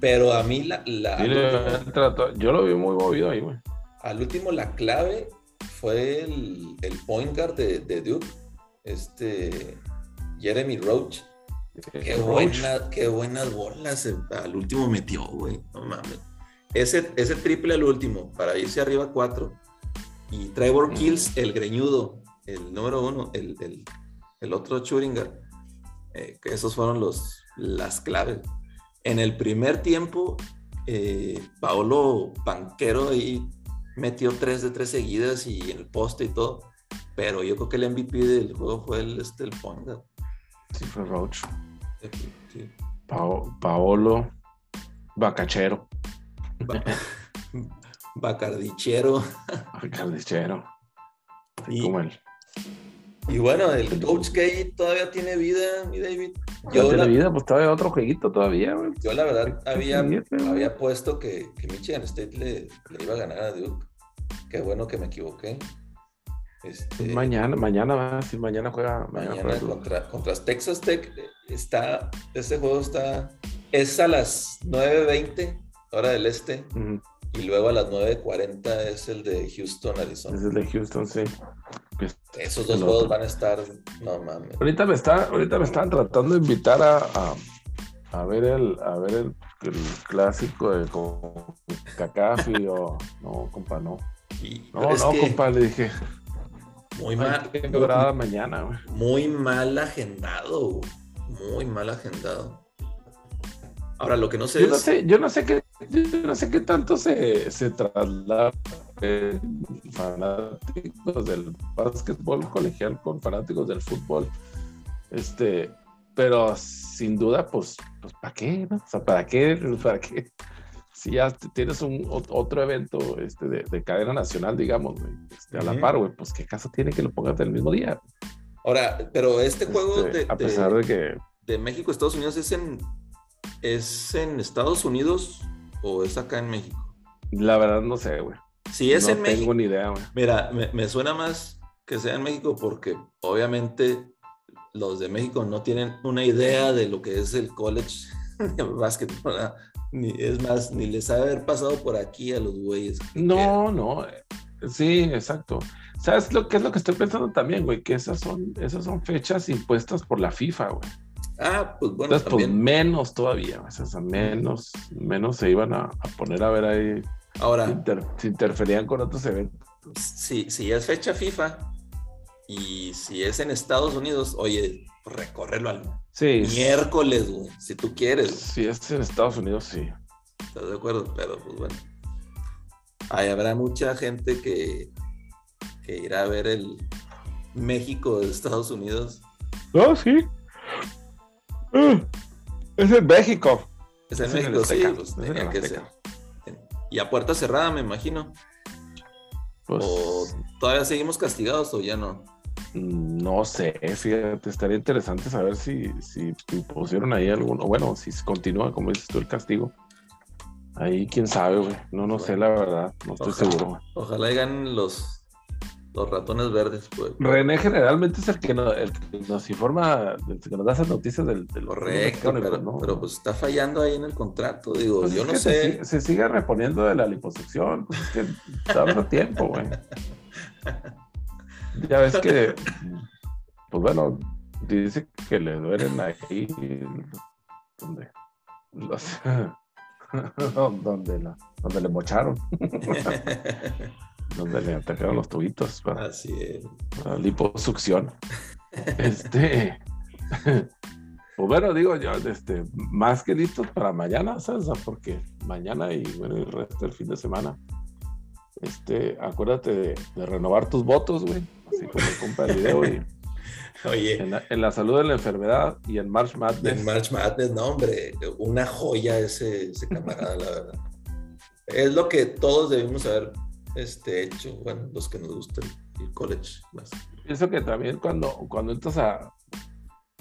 Pero a mí la... yo lo vi muy movido ahí, güey. Al último la clave fue el, el point guard de, de Duke, este Jeremy Roach. Qué, qué buenas bolas al último metió, güey. No mames. Ese, ese triple al último, para irse arriba cuatro. Y Trevor Kills, el greñudo, el número uno, el, el, otro Schuringer. Eh, esos fueron los, las claves. En el primer tiempo, eh, Paolo Panquero ahí metió tres de tres seguidas y en el poste y todo. Pero yo creo que el MVP del juego fue el, este, el Ponga. Sí, fue Roach. Paolo Bacachero. [laughs] Bacardichero. Bacardichero. Y, como él. Y bueno, el Coach K todavía tiene vida, mi David. Yo tiene vida, pues todavía otro jueguito todavía, Yo la verdad había, había puesto que, que Michigan State le, le, iba a ganar a Duke. Qué bueno que me equivoqué. Este, mañana, mañana sí, mañana juega. Mañana, contra, contra, Texas Tech está, este juego está, es a las 9.20, hora del este, y luego a las 9.40 es el de Houston, Arizona. Es el de Houston, sí. Pues, Esos dos juegos van a estar, no mames. Ahorita me, está, ahorita me están tratando de invitar a, a, ver el, a ver el, clásico de Cacafi o no, compa, no. no, no, compa, le dije. Muy mal. mañana, Muy mal agendado. Muy mal agendado. Ahora, lo que no sé yo No sé, yo no sé qué, no sé qué tanto se, se traslada fanáticos del básquetbol colegial con fanáticos del fútbol. Este, pero sin duda, pues, pues ¿para qué? O sea, ¿para qué? [laughs] ¿Para qué? si ya tienes un otro evento este, de, cadena nacional, digamos, este, a la par, güey, pues qué caso tiene que lo pongas del mismo día. Ahora, pero este juego este, de, a pesar de, que de México Estados Unidos es en es en Estados Unidos o es acá en México. La verdad no sé, güey. Si es en México. No tengo ni idea, güey. Mira, me, me suena más que sea en México porque obviamente los de México no tienen una idea de lo que es el college [laughs] de básquetbol. Ni, es más, ni les ha haber pasado por aquí a los güeyes. No, no. Sí, exacto. ¿Sabes lo que es lo que estoy pensando también, güey? Que esas son, esas son fechas impuestas por la FIFA, güey. Ah, pues bueno. Entonces, pues menos todavía, o sea, menos, menos se iban a, poner a ver ahí. Ahora. Si, interferían con otros eventos. Si, si es fecha FIFA y si es en Estados Unidos, oye, recorrerlo al sí, miércoles, güey, si tú quieres. Si es en Estados Unidos, sí. ¿Estás de acuerdo? Pero pues bueno. Ahí habrá mucha gente que, que irá a ver el México de Estados Unidos. No, sí. Mm, es en México. Es en México, sí, pues tenía que ser. Y a puerta cerrada, me imagino. Pues... ¿O todavía seguimos castigados o ya no? No sé, fíjate, estaría interesante saber si, si, pusieron ahí alguno, bueno, si continúa, como dices tú, el castigo. Ahí quién sabe, güey. No, no sé, la verdad, no estoy seguro. Ojalá hagan los, los ratones verdes, pues. René generalmente es el que, el que nos informa, el que nos da esas noticias del, del Correcto, pero, pero, pues está fallando ahí en el contrato, digo, pues yo no sé. Se, sigue reponiendo de la liposucción, pues es que está tiempo, güey. [laughs] Ya ves que, pues bueno, dice que le duelen ahí donde, [laughs] donde, donde le mocharon. [laughs] donde le atacaron los tubitos para, Así es. la liposucción. [laughs] este, [laughs] pues bueno, digo yo, este, más que listos para mañana, ¿sabes? Porque mañana y bueno, el resto del fin de semana, este, acuérdate de, de renovar tus votos, güey así como compra el video y [laughs] Oye. En la, salud de la enfermedad y en March Madness. En March Madness, no, hombre, una joya ese, ese camarada, la verdad. Es lo que todos debimos haber este, hecho, bueno, los que nos gustan el college más. Pienso que también cuando, cuando entras a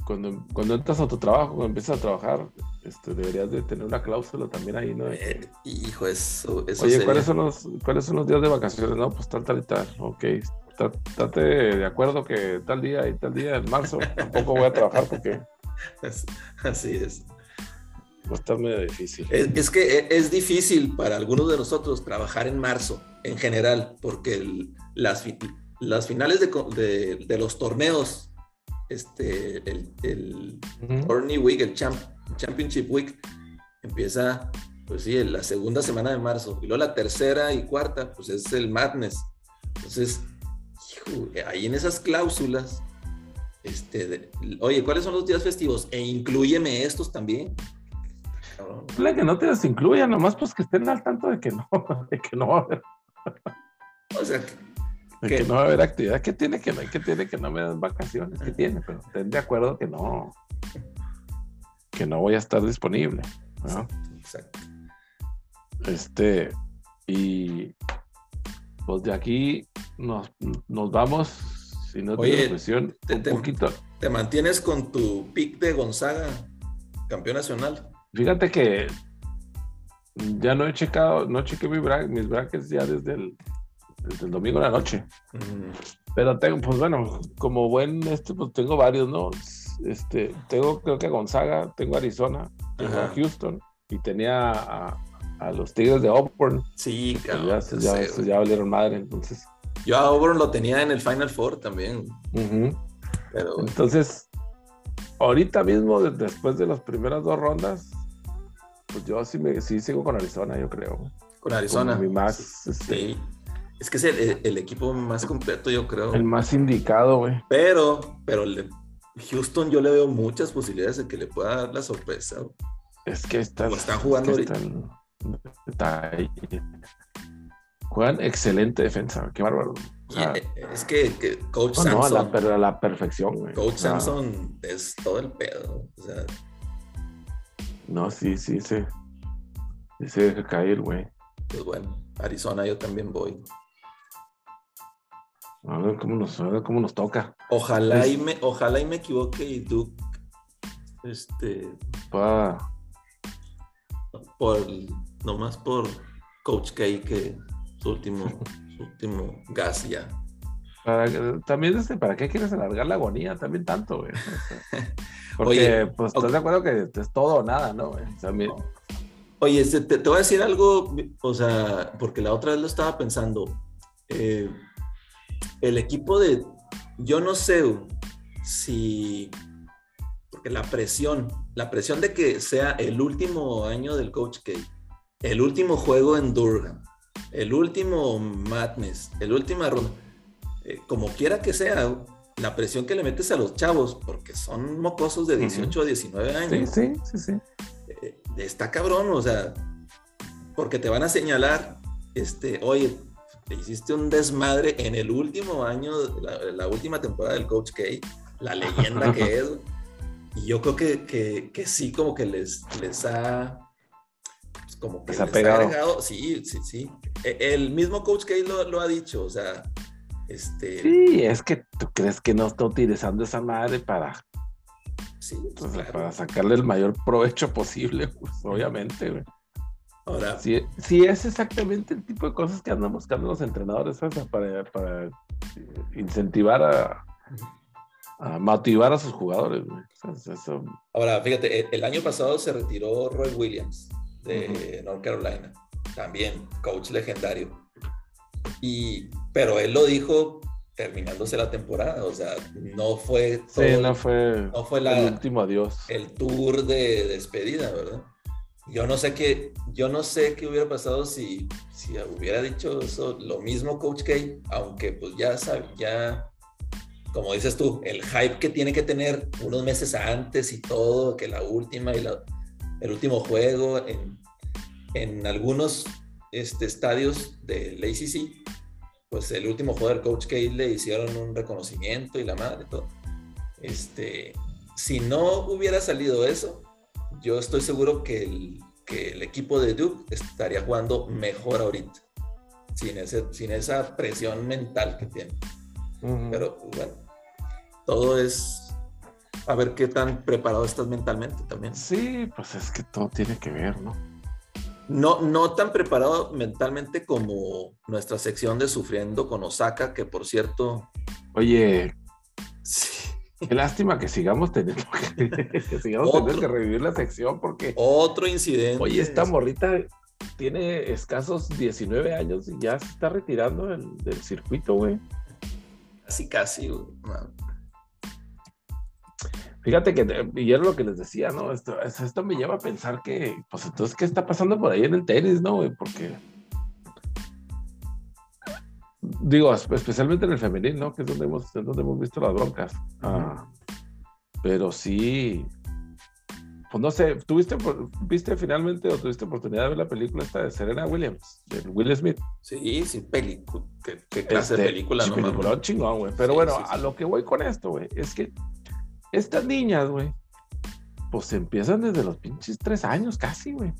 cuando, cuando entras a tu trabajo, cuando empiezas a trabajar, este, deberías de tener una cláusula también ahí, ¿no? Eh, hijo, eso, eso Oye, ¿cuáles, son los, ¿cuáles son los días de vacaciones? No, pues tal, tal y tal. Ok, estate de acuerdo que tal día y tal día en marzo [laughs] tampoco voy a trabajar porque... Así es. Va a estar medio difícil. Es, que es difícil para algunos de nosotros trabajar en marzo en general, porque las, las finales de, de, los torneos, este, el, el Week, el Championship Week, empieza, pues sí, la segunda semana de marzo, y luego la tercera y cuarta, pues es el Madness. Entonces, ahí en esas cláusulas, este, oye, ¿cuáles son los días festivos? E incluyeme estos también. La que no te las incluya, nomás pues que estén al tanto de que no, [laughs] de que no va a haber. O sea, de que no va a haber actividad. ¿Qué tiene que no? ¿Qué tiene que no me dan vacaciones? ¿Qué tiene? Pero estén de acuerdo que no, que no voy a estar disponible. Exacto. Este, y pues de aquí nos, nos vamos, si no Oye, presión, un poquito. ¿Te mantienes con tu pick de Gonzaga, campeón nacional? Fíjate que ya no he checado, no chequé mis, brackets ya desde el, domingo de la noche. Pero tengo, pues bueno, como buen este, pues tengo varios, ¿no? Este, tengo creo que Gonzaga, tengo Arizona, tengo a Houston y tenía a, los Tigres de Auburn. Sí, claro. Ya, ya, ya, valieron madre, entonces. Yo a Auburn lo tenía en el Final Four también. Pero... Entonces, ahorita mismo, después de las primeras dos rondas, pues yo sí, me, sí sigo con Arizona, yo creo. Con Arizona. mi más, este, sí. Es que es el, equipo más completo, yo creo. El más indicado, güey. Pero, pero Houston yo le veo muchas posibilidades de que le pueda dar la sorpresa. Es que están, están jugando está ahí. Juegan excelente defensa, qué bárbaro. Eh, es que, Coach Samson. No, a la, la perfección, güey. Coach Samson es todo el pedo. O sea, no, sí, sí, sí. Sí se deja caer, güey. Pues bueno, Arizona yo también voy. A ver cómo nos, a ver cómo nos toca. Ojalá, y me, ojalá y me equivoque y Duke, este... Pa. Por, nomás por Coach K que su último, su último gas ya. Para, también, este, ¿para qué quieres alargar la agonía también tanto, güey? [laughs] Porque, pues, ¿estás de acuerdo que es todo o nada, no? Oye, este, te, voy a decir algo, o sea, porque la otra vez lo estaba pensando. Eh, el equipo de, yo no sé si, porque la presión, la presión de que sea el último año del Coach K, el último juego en Durham, el último Madness, el última ronda, eh, como quiera que sea, la presión que le metes a los chavos, porque son mocosos de 18 a 19 años. Sí, sí, sí, sí. Eh, está cabrón, o sea, porque te van a señalar, este, oye, te hiciste un desmadre en el último año, la, última temporada del Coach K, la leyenda que [laughs] es. Y yo creo que, que, sí, como que les, les ha. Pues, como que les, ha pegado. agregado. Sí, sí, sí. E, el mismo Coach K lo, lo ha dicho, o sea, este... Sí, es que tú crees que no está utilizando esa madre para, sí, pues, para sacarle el mayor provecho posible, pues obviamente, güey. Ahora, sí, sí, es exactamente el tipo de cosas que andan buscando los entrenadores para, para incentivar a, a, motivar a sus jugadores. Güey. Ahora, fíjate, el, año pasado se retiró Roy Williams de North Carolina, también coach legendario. Y, pero él lo dijo terminándose la temporada, o sea, no fue todo, sí, no fue, no fue la, el último adiós. El tour de despedida, ¿verdad? Yo no sé qué, yo no sé qué hubiera pasado si, si hubiera dicho eso, lo mismo Coach K, aunque pues ya sabe, ya, como dices tú, el hype que tiene que tener unos meses antes y todo, que la última y la, el último juego, en, en algunos este, estadios del ACC, pues el último jugador, Coach K, le hicieron un reconocimiento y la madre, todo. Este, si no hubiera salido eso, yo estoy seguro que el, que el equipo de Duke estaría jugando mejor ahorita, sin, ese, sin esa presión mental que tiene. Pero pues, bueno, todo es A ver qué tan preparado estás mentalmente también. Sí, pues es que todo tiene que ver, ¿no? No, no tan preparado mentalmente como nuestra sección de Sufriendo con Osaka, que por cierto. Oye, sí. qué lástima que sigamos teniendo que, [laughs] sigamos teniendo que revivir la sección porque. Otro incidente. Oye, esta morrita tiene escasos 19 años y ya se está retirando del, del circuito, güey. Casi, casi, güey. Fíjate que, y era lo que les decía, ¿no? Esto, esto me lleva a pensar que, pues entonces, ¿qué está pasando por ahí en el tenis, no, güey? Porque, digo, especialmente en el femenil, ¿no? Que es donde hemos, donde hemos visto las broncas. Ah, pero sí, pues no sé, ¿tuviste, viste finalmente o tuviste oportunidad de ver la película esta de Serena Williams, de Will Smith? Sí, sí, película, ¿Qué, clase de este, película, no? Película chingón, güey. Pero bueno, a lo que voy con esto, güey, es que estas niñas, güey, pues empiezan desde los pinches tres años casi, güey.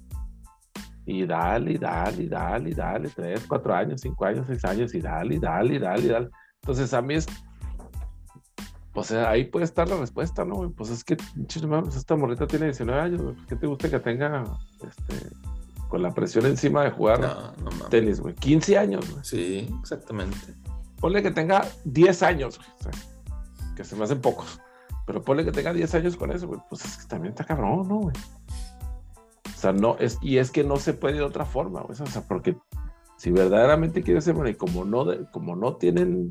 Y dale, y dale, y dale, y dale, tres, cuatro años, cinco años, seis años, y dale, y dale, y dale, y dale. Entonces a mí es, pues ahí puede estar la respuesta, ¿no? Güey? Pues es que, pues esta morrita tiene 19 años, güey. ¿Qué te gusta que tenga, este, con la presión encima de jugar tenis, güey? 15 años, güey. Sí, exactamente. Ponle que tenga 10 años, güey. que se me hacen pocos. Pero ponle que tenga 10 años con eso, güey. Pues es que también está cabrón, ¿no, güey? O sea, no, es, y es que no se puede de otra forma, güey. O sea, porque si verdaderamente quieres ser bueno, y como no, como no tienen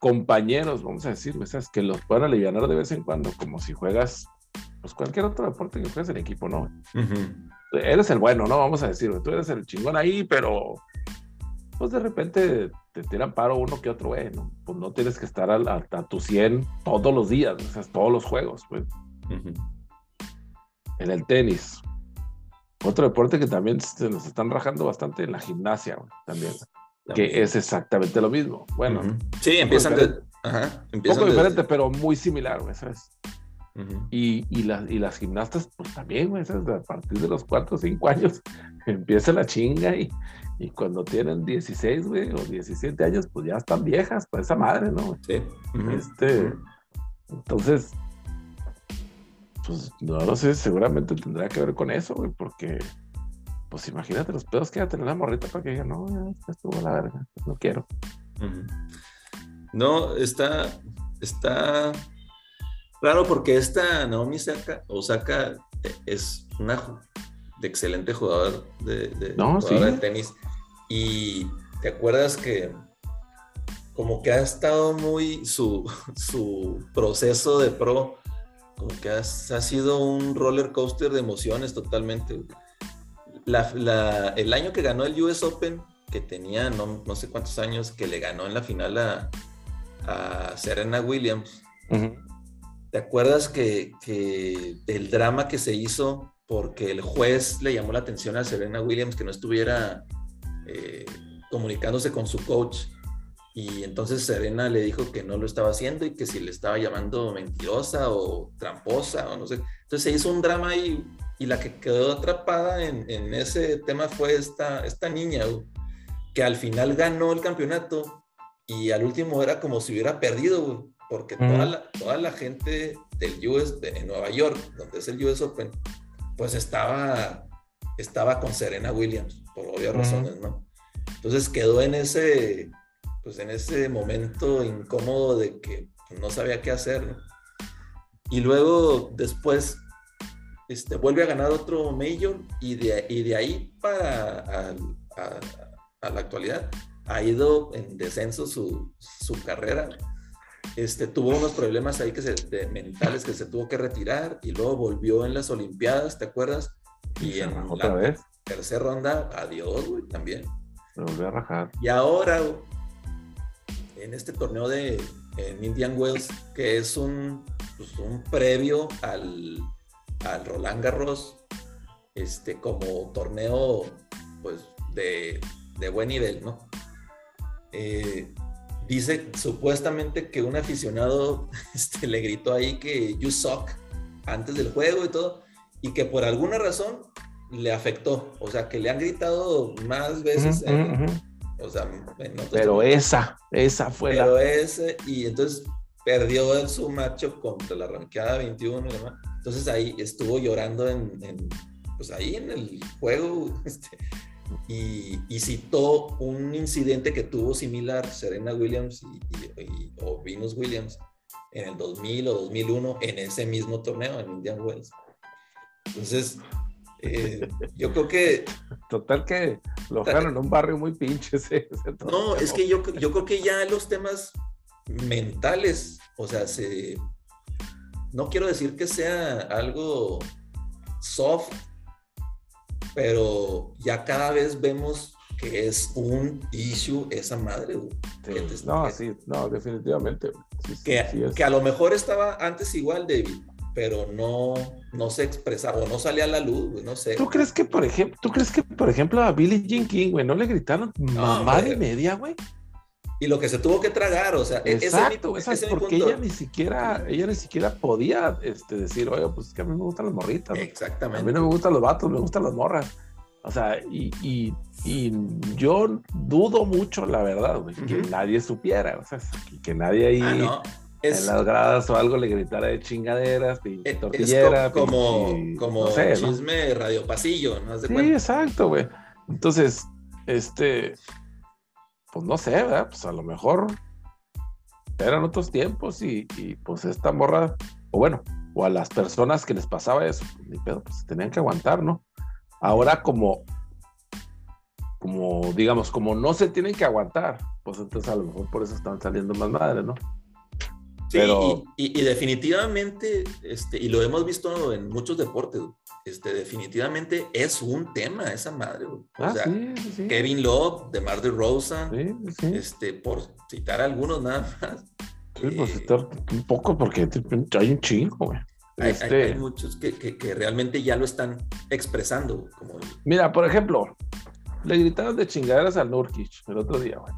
compañeros, vamos a decir, güey, que los puedan aliviar de vez en cuando, como si juegas, pues cualquier otro deporte que juegues en equipo, ¿no? Eres el bueno, ¿no? Vamos a decir, güey, tú eres el chingón ahí, pero pues de repente te tiran paro uno que otro, güey, ¿no? Pues no tienes que estar a, tu 100 todos los días, o sea, todos los juegos, pues. En el tenis. Otro deporte que también se nos están rajando bastante en la gimnasia, también. Que es exactamente lo mismo. Bueno. Sí, empiezan de... un poco diferente, pero muy similar, güey, ¿sabes? y, y, y, las gimnastas, pues también, güey, ¿sabes? A partir de los 4 o 5 años [laughs] empieza la chinga y, y cuando tienen 16, güey, o 17 años, pues ya están viejas para esa madre, ¿no? Sí. Este, entonces, pues no lo sé, seguramente tendrá que ver con eso, güey, porque, pues imagínate los pedos que va a tener la morrita para que diga, no, ya estuvo la verga, pues, no quiero. No, está, está claro porque esta Naomi Osaka, Osaka es una excelente jugador de, de, tenis. Y te acuerdas que como que ha estado muy su, [laughs] su proceso de pro, como que ha, sido un roller coaster de emociones totalmente. el año que ganó el US Open, que tenía no, sé cuántos años, que le ganó en la final a, a Serena Williams. ¿Te acuerdas que, que, el drama que se hizo porque el juez le llamó la atención a Serena Williams que no estuviera eh, comunicándose con su coach y entonces Serena le dijo que no lo estaba haciendo y que si le estaba llamando mentirosa o tramposa o no sé. Entonces se hizo un drama ahí y la que quedó atrapada en, ese tema fue esta, esta niña que al final ganó el campeonato y al último era como si hubiera perdido porque toda, la, toda la gente del US, de, en Nueva York, donde es el US Open, pues estaba, estaba con Serena Williams, por obvias razones, ¿no? Entonces quedó en ese, pues en ese momento incómodo de que no sabía qué hacer, ¿no? Y luego después este, vuelve a ganar otro Major y de, y de ahí para a, la actualidad ha ido en descenso su, su carrera este, tuvo unos problemas ahí que se, mentales que se tuvo que retirar y luego volvió en las Olimpiadas, ¿te acuerdas? Y en otra vez. tercera ronda, adiós, güey, también. Se volvió a rajar. Y ahora, en este torneo de Indian Wells, que es un, pues, un previo al, al Roland Garros, este, como torneo, pues, de, de buen nivel, ¿no? Eh, dice supuestamente que un aficionado [laughs] este, le gritó ahí que you suck antes del juego y todo, y que por alguna razón le afectó, o sea, que le han gritado más veces. O sea, pero esa, esa fue pero ese, y entonces perdió en su macho contra la ranqueada 21 y demás. Entonces ahí estuvo llorando en, pues ahí en el juego [laughs] este, y, citó un incidente que tuvo similar Serena Williams y, o Venus Williams en el 2000 o 2001 en ese mismo torneo en Indian Wells. Entonces, eh, [laughs] yo creo que... Total que lo dejaron en un barrio muy pinche [laughs] ese, No, es que yo, yo creo que ya los temas mentales, o sea, se... No quiero decir que sea algo soft, pero ya cada vez vemos que es un issue esa madre. no, sí, no, definitivamente. que, que, a lo mejor estaba antes igual, David, pero no, no se expresaba o no salía a la luz, no sé. ¿Tú crees que, por ejemplo, tú crees que, por ejemplo, a Billie Jean King, güey, no le gritaron mamá y media, güey? Y lo que se tuvo que tragar, o sea, Exacto, ese, porque ella ni siquiera, ella ni siquiera podía este, decir, oye, pues es que a mí me gustan las morritas. Exactamente. A mí no me gustan los vatos, me gustan las morras. O sea, y, y, y yo dudo mucho, la verdad, güey, que nadie supiera, o sea, que, nadie ahí ah, en las gradas o algo le gritara de chingaderas, pinche e-, tortillera. como, como chisme radio pasillo, ¿no? sí, exacto, güey. Entonces, este, pues no sé, ¿verdad? Pues a lo mejor eran otros tiempos y, pues esta morra, o bueno, o a las personas que les pasaba eso, pues, ni pedo, pues tenían que aguantar, ¿no? Ahora como, como digamos, como no se tienen que aguantar, pues entonces a lo mejor por eso están saliendo más madres, ¿no? Sí, y, definitivamente, este, y lo hemos visto en muchos deportes, este, definitivamente es un tema esa madre. O ah, sea, Kevin Love, de Mar de Rosa, este, por citar algunos nada más. Sí, por eh, citar un poco, porque hay un chingo, güey. Este hay, muchos que, que, realmente ya lo están expresando. Como... Mira, por ejemplo, le gritaron de chingaderas al Nurkic el otro día, güey.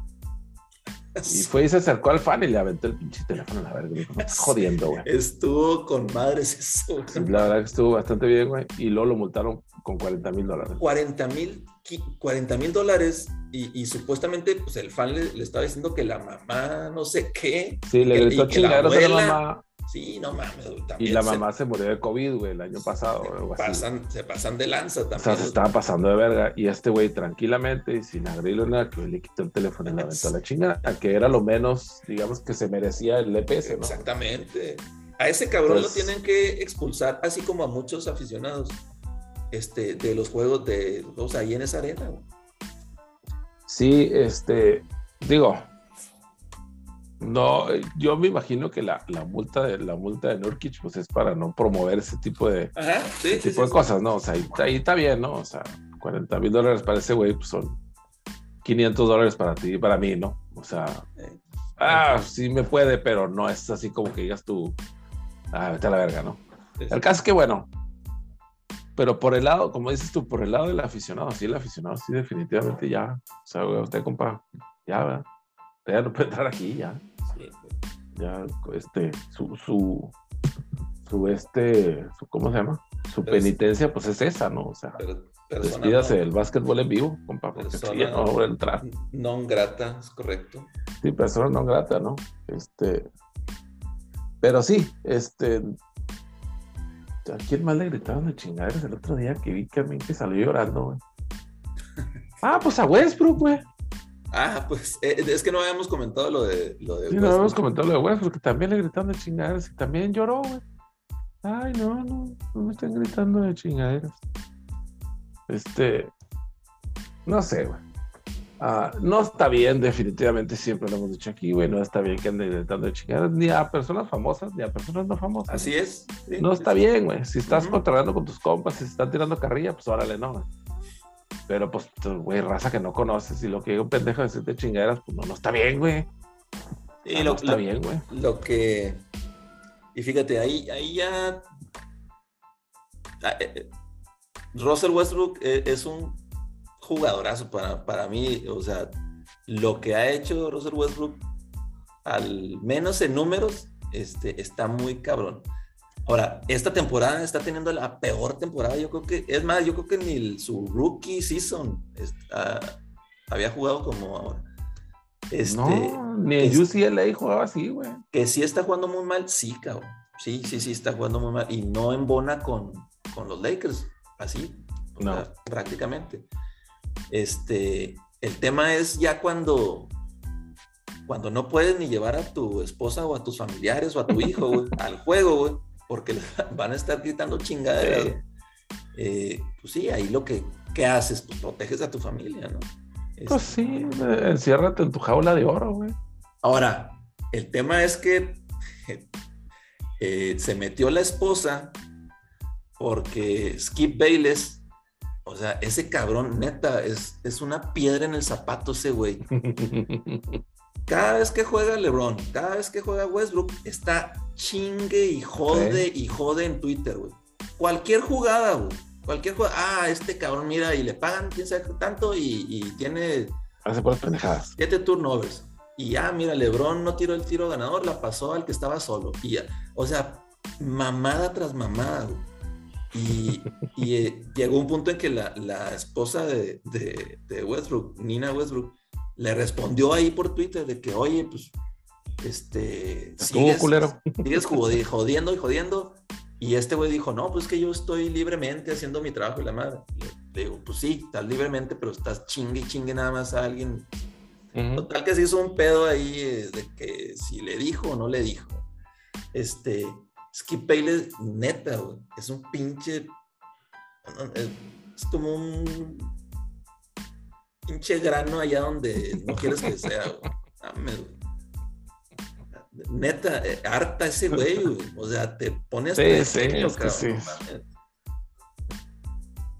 [laughs] Y fue y se acercó al fan y le aventó el pinche teléfono a la verga. Jodiendo, güey. Estuvo con madres eso. la verdad que estuvo bastante bien, güey. Y luego lo multaron con 40 mil dólares. 40 mil 40 mil dólares y, supuestamente pues el fan le, estaba diciendo que la mamá no sé qué. Sí, le gritó chingaderas a la mamá. Sí, no mames. y la mamá se, murió de COVID, güey, el año pasado. Se pasan, de lanza también. O sea, se estaba pasando de verga. Y este güey, tranquilamente y sin agredirle nada, que le quitó el teléfono y le aventó la chingada, que era lo menos, digamos, que se merecía el EPS, ¿no? Exactamente. A ese cabrón lo tienen que expulsar, así como a muchos aficionados este, de los juegos de los ahí en esa arena. Sí, este, digo, no, yo me imagino que la, multa de la multa de Nurkic pues es para no promover ese tipo de, tipo de cosas, ¿no? O sea, ahí, está bien, ¿no? O sea, 40 mil dólares para ese güey pues son 500 dólares para ti y para mí, ¿no? O sea, ah, sí me puede, pero no es así como que digas tú, ah, vete a la verga, ¿no? El caso es que, bueno, pero por el lado, como dices tú, por el lado del aficionado, sí, el aficionado, sí, definitivamente ya, o sea, usted, compa, ya, ¿verdad? Ya no puede entrar aquí, ya. Ya, este, su, su, su, este, su, ¿cómo se llama? Su penitencia, pues es esa, ¿no? O sea, despídase del básquetbol en vivo, compa, porque sí, no voy a entrar. Non grata, es correcto. Sí, persona non grata, ¿no? Este, pero sí, este, ¿a quién más le gritaron de chingaderas el otro día que vi que a mí que salió llorando, güey? [laughs] Ah, pues a Westbrook, güey. Ah, pues eh, es que no habíamos comentado lo de, lo de Sí, no habíamos comentado lo de Westbrook, que también le gritaron de chingaderas y también lloró, güey. Ay, no, no, no me están gritando de chingaderas. Este, no sé, güey. Ah, no está bien, definitivamente, siempre lo hemos dicho aquí, güey, no está bien que anden gritando de chingaderas, ni a personas famosas, ni a personas no famosas. Así es. no está bien, güey. Si estás uh con tus compas, si se están tirando carrilla, pues órale, no, güey. Pero pues, güey, raza que no conoces y lo que diga un pendejo de decirte chingaderas, pues no, no está bien, güey. Lo, no está bien, güey. Lo que. Y fíjate, ahí, ahí ya. Ah, eh, eh, Russell Westbrook eh, es un jugadorazo para, para mí. O sea, lo que ha hecho Russell Westbrook, al menos en números, este, está muy cabrón. Ahora, esta temporada está teniendo la peor temporada. Yo creo que, es más, yo creo que ni su rookie season había jugado como ahora. Este, no, ni en UCLA jugaba así, güey. Que sí está jugando muy mal, sí, cabrón. Sí, sí, sí, está jugando muy mal. Y no embona con, con los Lakers, así, no. prácticamente. Este, el tema es ya cuando, cuando no puedes ni llevar a tu esposa o a tus familiares o a tu hijo [laughs] al juego, güey, porque [laughs] van a estar gritando chingaderas. Eh, pues sí, ahí lo que, haces, pues proteges a tu familia, ¿no? Pues sí, enciérrate en tu jaula de oro, güey. Ahora, el tema es que eh, se metió la esposa porque Skip Bayless, o sea, ese cabrón, neta, es, es una piedra en el zapato ese güey. [laughs] Cada vez que juega LeBron, cada vez que juega Westbrook, está chingue y jode y jode en Twitter, güey. Cualquier jugada, güey. Cualquier jugada. Ah, este cabrón, mira, y le pagan quién sabe tanto y, tiene. Hace por pendejadas. Siete turnovers. Y ya, mira, LeBron no tiró el tiro ganador, la pasó al que estaba solo. Y ya, o sea, mamada tras mamada, güey. Y, eh, llegó un punto en que la, esposa de, de, Westbrook, Nina Westbrook, le respondió ahí por Twitter de que, oye, pues, este, sigues, culero. [laughs] sigues jodiendo y jodiendo. Y este güey dijo, no, pues que yo estoy libremente haciendo mi trabajo y la madre. Le, digo, pues sí, estás libremente, pero estás chingue y chingue nada más a alguien. Total que se hizo un pedo ahí eh, de que si le dijo o no le dijo. Este, Skip Bayless, neta, güey, es un pinche. Es como un pinche grano allá donde no quieres que sea, Neta, eh, harta ese güey, O sea, te pones. Sí, sí, sí.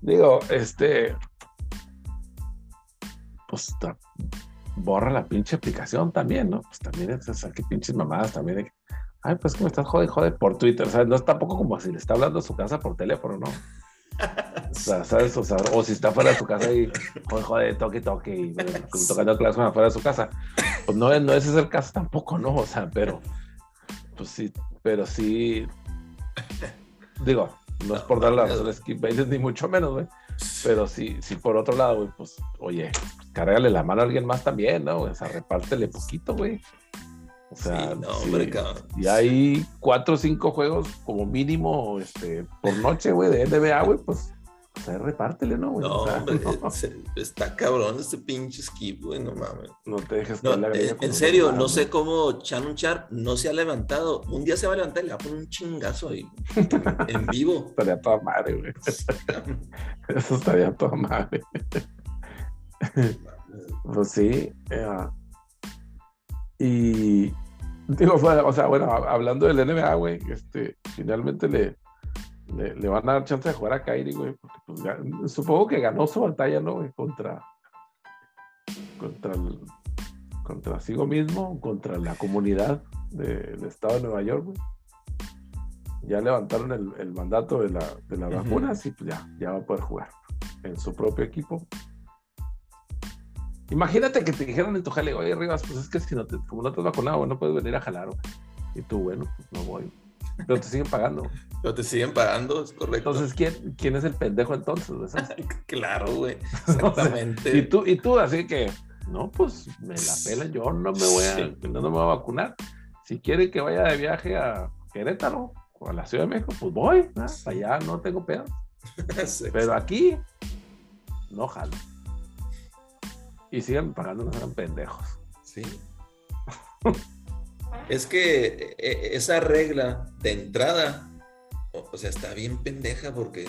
Digo, este. Pues borra la pinche aplicación también, ¿no? Pues también o que pinches mamadas también. Ay, pues que me estás jode, jode por Twitter. O sea, no es tampoco como si le está hablando a su casa por teléfono, ¿no? O sea, ¿sabes? O, sea, o si está fuera de su casa y joder, joder, toque, toque, y tocando clases afuera de su casa. Pues no, no ese es el caso tampoco, ¿no? O sea, pero, pues sí, pero sí, digo, no es por dar la razón a Skip Bayless, ni mucho menos, güey. Pero sí, sí, por otro lado, güey, pues, oye, pues, cárgale la mano a alguien más también, ¿no? O sea, repártele poquito, güey. O sea, sí, no, hombre, Y hay cuatro o cinco juegos como mínimo este, por noche, güey, de NBA, güey, pues, o sea, repártele, ¿no, güey? No, hombre, [laughs] está cabrón este pinche skip, güey, no mames. No te dejes no, eh, En serio, no sé cómo Shannon Sharp no se ha levantado. Un día se va a levantar y le va a poner un chingazo ahí, [laughs] en vivo. Estaría toda madre, güey. [laughs] Eso estaría toda madre. pues sí, eh, y digo, [laughs] o sea, bueno, hablando del NBA, güey, este, finalmente le, le, van a dar chance de jugar a Kyrie, güey, porque pues, supongo que ganó su batalla, ¿no? Güey? Contra, contra, el, contra sí mismo, contra la comunidad del estado de Nueva York, güey. Ya levantaron el, mandato de, la, de las vacunas y pues ya, ya va a poder jugar en su propio equipo. Imagínate que te dijeron en tu jale, oye, Rivas, pues es que si no te, como no te has vacunado, no puedes venir a jalar. Y tú, bueno, pues no voy. Pero te siguen pagando. Pero te siguen pagando, es correcto. Entonces, ¿quién, quién es el pendejo entonces? [laughs] claro, güey. [laughs] Exactamente. y, tú, y tú, así que, no, pues me la pela, yo no me voy a, no, me voy a vacunar. Si quiere que vaya de viaje a Querétaro o a la Ciudad de México, pues voy, para allá no tengo pedo. [laughs] Pero aquí, no jalo. Y siguen pagando, no sean pendejos. Sí. [laughs] es que e, e, esa regla de entrada, o, sea, está bien pendeja porque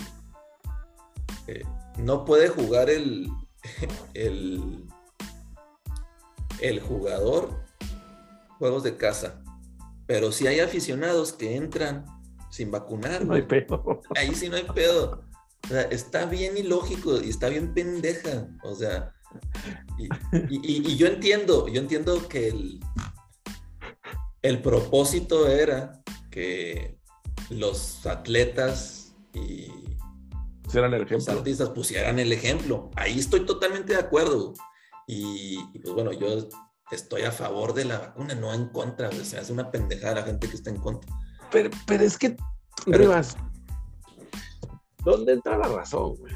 eh, no puede jugar el, [laughs] el, el jugador juegos de casa. Pero si hay aficionados que entran sin vacunar, no hay pedo. Ahí sí no hay pedo. O sea, está bien ilógico y está bien pendeja. O sea, y, yo entiendo, yo entiendo que el, el propósito era que los atletas y pusieran el ejemplo. los artistas pusieran el ejemplo. Ahí estoy totalmente de acuerdo. Y, pues bueno, yo estoy a favor de la vacuna, no en contra. O sea, es una pendejada la gente que está en contra. Pero, pero es que, Rivas, ¿dónde entra la razón, güey?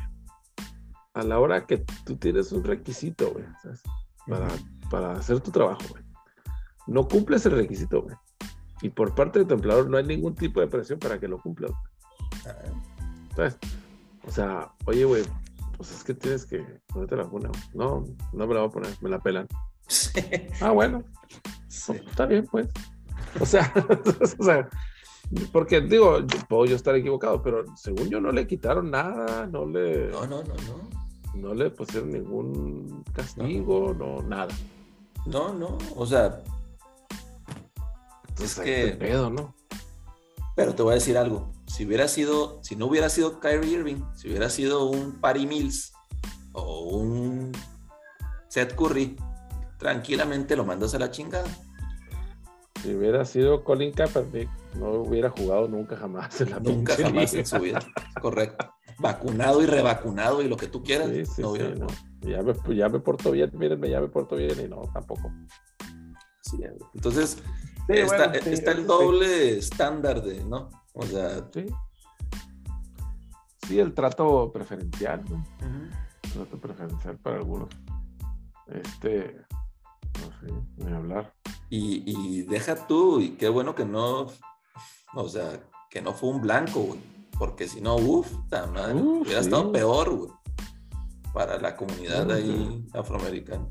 A la hora que tú tienes un requisito, güey, Para para hacer tu trabajo, güey. No cumples el requisito, güey. Y por parte de tu empleador no hay ningún tipo de presión para que lo cumplas. Entonces, o sea, oye, güey, pues es que tienes que ponerte la vacuna. No, no me la voy a poner, me la pelan. Ah, bueno. está bien, pues. O sea, [laughs] o sea, porque digo, puedo yo estar equivocado, pero según yo no le quitaron nada, no le. No, no, no, no. No le pusieron ningún castigo, no, nada. No, no, o sea. es que. Pedo, ¿no? Pero te voy a decir algo. Si hubiera sido, si no hubiera sido Kyrie Irving, si hubiera sido un Patty Mills o un Seth Curry, tranquilamente lo mandas a la chingada. Si hubiera sido Colin Kaepernick, no hubiera jugado nunca jamás en la Nunca jamás en su vida. [laughs] Correcto. Vacunado y revacunado y lo que tú quieras. Sí, sí, no Ya, me, ya me porto bien, mírenme, ya me porto bien y no, tampoco. Entonces, está, está el doble estándar de, ¿no? O sea. Sí. Sí, el trato preferencial, ¿no? Trato preferencial para algunos. Este, no sé, ni hablar. Y, deja tú, y qué bueno que no, o sea, que no fue un blanco, güey. Porque si no, uff, hubiera estado peor, güey. Para la comunidad ahí afroamericana.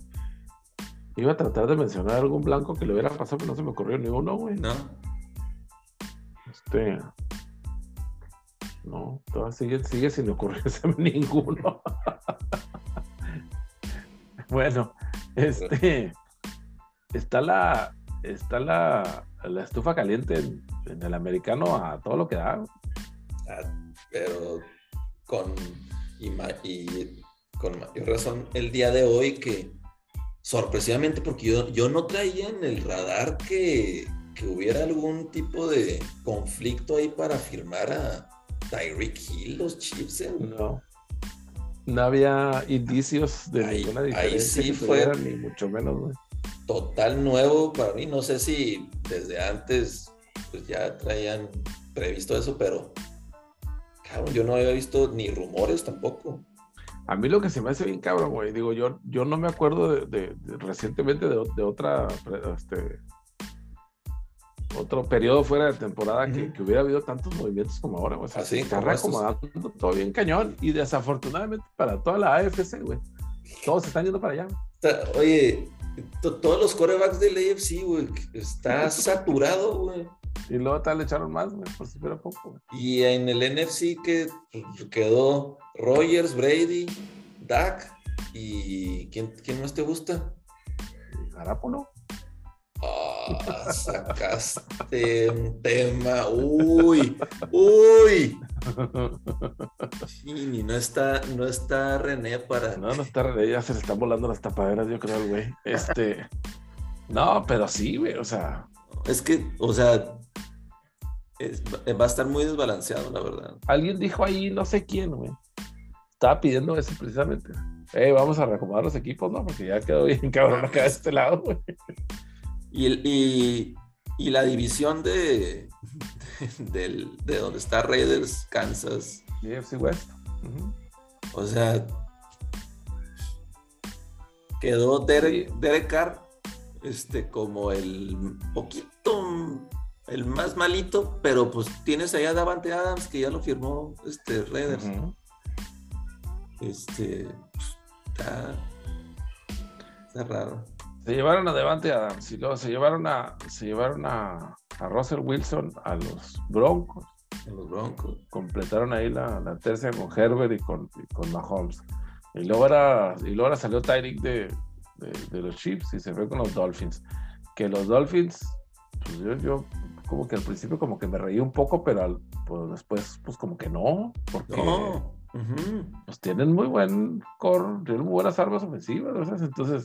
Iba a tratar de mencionar algún blanco que le hubiera pasado, pero no se me ocurrió ni uno, güey. No. Este. No, todavía sigue, sigue sin ocurrirse [laughs] ninguno. bueno, este. Está la. Está la, la estufa caliente en, el americano a todo lo que da. Pero con. Y, y, con mayor razón el día de hoy que sorpresivamente porque yo, yo no traía en el radar que, que hubiera algún tipo de conflicto ahí para firmar a Tyreek Hill, los Chiefs. ¿eh? No. No había indicios de ninguna diferencia. Ahí sí fue. Ni mucho menos, Total nuevo para mí. No sé si desde antes pues ya traían previsto eso, pero cabrón, yo no había visto ni rumores tampoco. A mí lo que se me hace bien cabrón, güey, digo, yo, yo no me acuerdo de, recientemente de, otra este, otro periodo fuera de temporada que, hubiera habido tantos movimientos como ahora, güey. Así, está reacomodando todo bien cañón. Y desafortunadamente para toda la AFC, güey. Todos están yendo para allá. oye, todos los corebacks del AFC, güey, está [laughs] saturado, güey. Y luego tal le echaron más, güey, por si fuera poco. Y en el NFC que quedó Rogers, Brady, Dak y ¿quién, quién más te gusta? Garápolo. Ah, sacaste un tema. Uy, uy. Y no está, no está René para. No, no está René, ya se le están volando las tapaderas, yo creo, güey. Este. No, pero sí, güey, o sea. Es que, o sea, va a estar muy desbalanceado, la verdad. Alguien dijo ahí, no sé quién, güey. Estaba pidiendo eso precisamente. Eh, vamos a reacomodar los equipos, ¿no? Porque ya quedó bien cabrón acá de este lado, güey. Y, y, la división de, de, de, donde está Raiders, Kansas. Y FC West. O sea, quedó Derek, Carr este, como el poquito, el más malito, pero pues tienes allá Davante Adams que ya lo firmó este Raiders. Este, pues, está, está raro. Se llevaron a Devante Adams y luego se llevaron a, se llevaron a, Russell Wilson a los Broncos. los Broncos. Completaron ahí la, la tercera con Herbert y con, con Mahomes. Y luego, era, y luego salió Tyreek de, de, los Chiefs y se fue con los Dolphins. Que los Dolphins, pues yo, yo como que al principio como que me reí un poco, pero pues después pues como que no, porque pues tienen muy buen core, tienen muy buenas armas ofensivas, entonces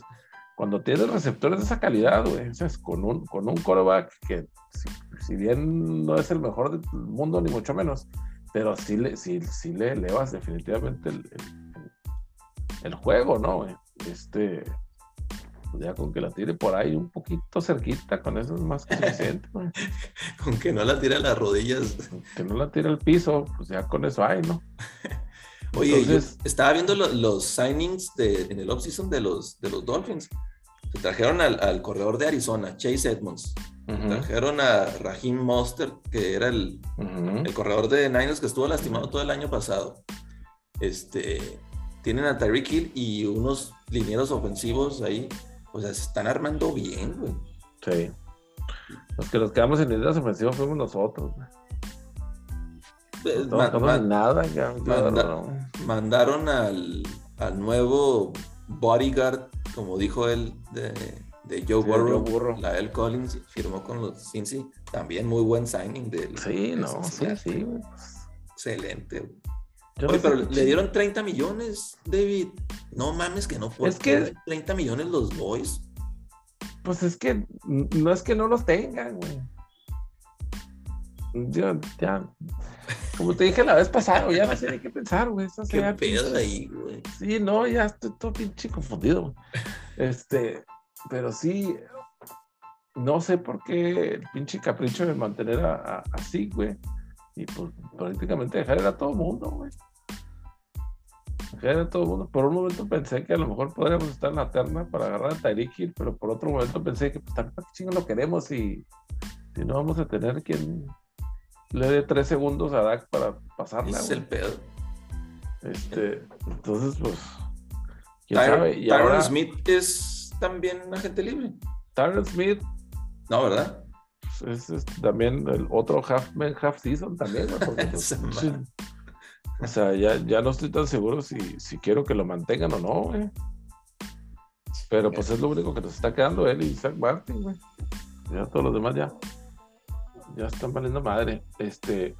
cuando tienes receptores de esa calidad, güey, con un, con un quarterback que si, bien no es el mejor del mundo, ni mucho menos, pero sí le, sí, sí le elevas definitivamente el, el, juego, ¿no? Güey? Este, ya con que la tire por ahí un poquito cerquita, con eso es más que suficiente, [laughs] con que no la tire a las rodillas. que no la tire al piso, pues ya con eso hay, ¿no? [laughs] Oye, estaba viendo los signings de, en el offseason de los, de los Dolphins Se trajeron al, corredor de Arizona, Chase Edmonds. Trajeron a Raheem Monster, que era el, el, corredor de Niners que estuvo lastimado todo el año pasado. Este, tienen a Tyreek Hill y unos linieros ofensivos ahí. O sea, se están armando bien, güey. Sí. Los que nos quedamos en linieros ofensivos fuimos nosotros, güey. Pues, no, nada, ya, mandaron al, al nuevo bodyguard, como dijo él, de, de Joe, Burrow, la L. Collins, firmó con los Cincy. También muy buen signing de Sí, no, sí, sí. Excelente. Oye, pero le dieron 30 millones, David. No mames que no puede. Es que 30 millones los boys. Pues es que no es que no los tengan, güey. Yo, ya, como te dije la vez pasada, ya no sé qué pensar, güey. ¿Qué pedo ahí, güey? Sí, no, ya estoy todo pinche confundido. Este, pero sí, no sé por qué el pinche capricho de mantener así, güey. Y pues prácticamente dejar a todo el mundo, güey. A todo el mundo. Por un momento pensé que a lo mejor podríamos estar en la terna para agarrar a Tyreek Hill, pero por otro momento pensé que pues qué chingo lo queremos y si no vamos a tener quien le dé tres segundos a Dak para pasarla. Es el pedo. Este, entonces, pues. ¿quién sabe? Y ahora... Smith es también agente libre. Tyron Smith. No, ¿verdad? Es, también el otro half man, half season también, [laughs] pues, o sea, ya, ya no estoy tan seguro si, si quiero que lo mantengan o no, güey. Pero pues es lo único que nos está quedando él y Zach Martin, güey. Ya todos los demás ya ya están valiendo madre. Este,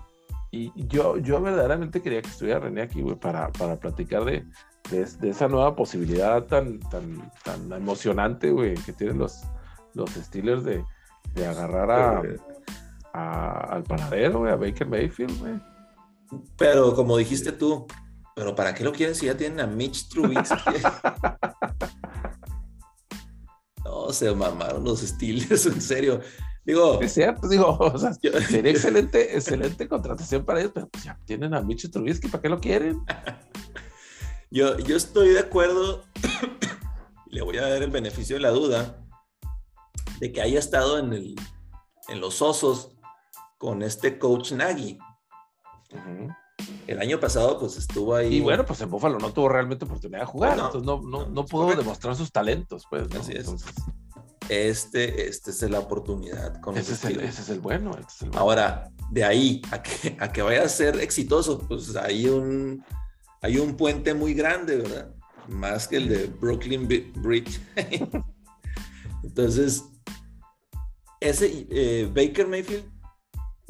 y yo, yo verdaderamente quería que estuviera René aquí, güey, para, para platicar de, de, esa nueva posibilidad tan, tan, tan emocionante, güey, que tienen los, los Steelers de, de agarrar a, al panadero, güey, a Baker Mayfield, güey. Pero como dijiste tú, pero ¿para qué lo quieren si ya tienen a Mitch Trubisky? [laughs] no, se mamaron los Steelers, [laughs] en serio. Digo, es cierto, digo, [laughs] o sea, sería excelente, excelente contratación para ellos, pero pues ya tienen a Mitch Trubisky, ¿para qué lo quieren? yo, yo estoy de acuerdo, [coughs] le voy a dar el beneficio de la duda, de que haya estado en, el, en los osos con este coach Nagy. El año pasado, pues estuvo ahí. Y bueno, pues en Buffalo no tuvo realmente oportunidad de jugar, entonces no, no, no, pudo demostrar sus talentos, pues. Así es este, este es la oportunidad. Con ese, es el, ese, es el, bueno, Ahora, de ahí a que, a que vaya a ser exitoso, pues hay un, hay un puente muy grande, ¿verdad? Más que el de Brooklyn Bridge. [laughs] Entonces, ese eh, Baker Mayfield,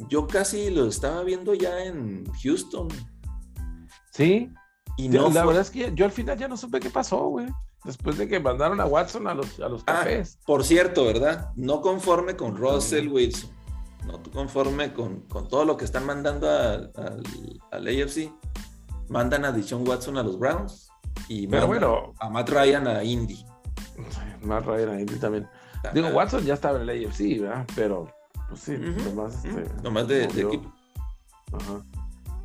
yo casi lo estaba viendo ya en Houston. Sí. Y no la verdad es que yo al final ya no supe qué pasó, güey después de que mandaron a Watson a los, a los ah, cafés. por cierto, ¿verdad? No conforme con Russell Wilson, no conforme con, con todo lo que están mandando al, al, AFC, mandan a Dishon Watson a los Browns y Pero bueno, a Matt Ryan a Indy. [laughs] Matt Ryan a Indy también. Digo, Watson ya estaba en el AFC, ¿verdad? Pero, pues sí, nomás, este, nomás de, equipo. Ajá.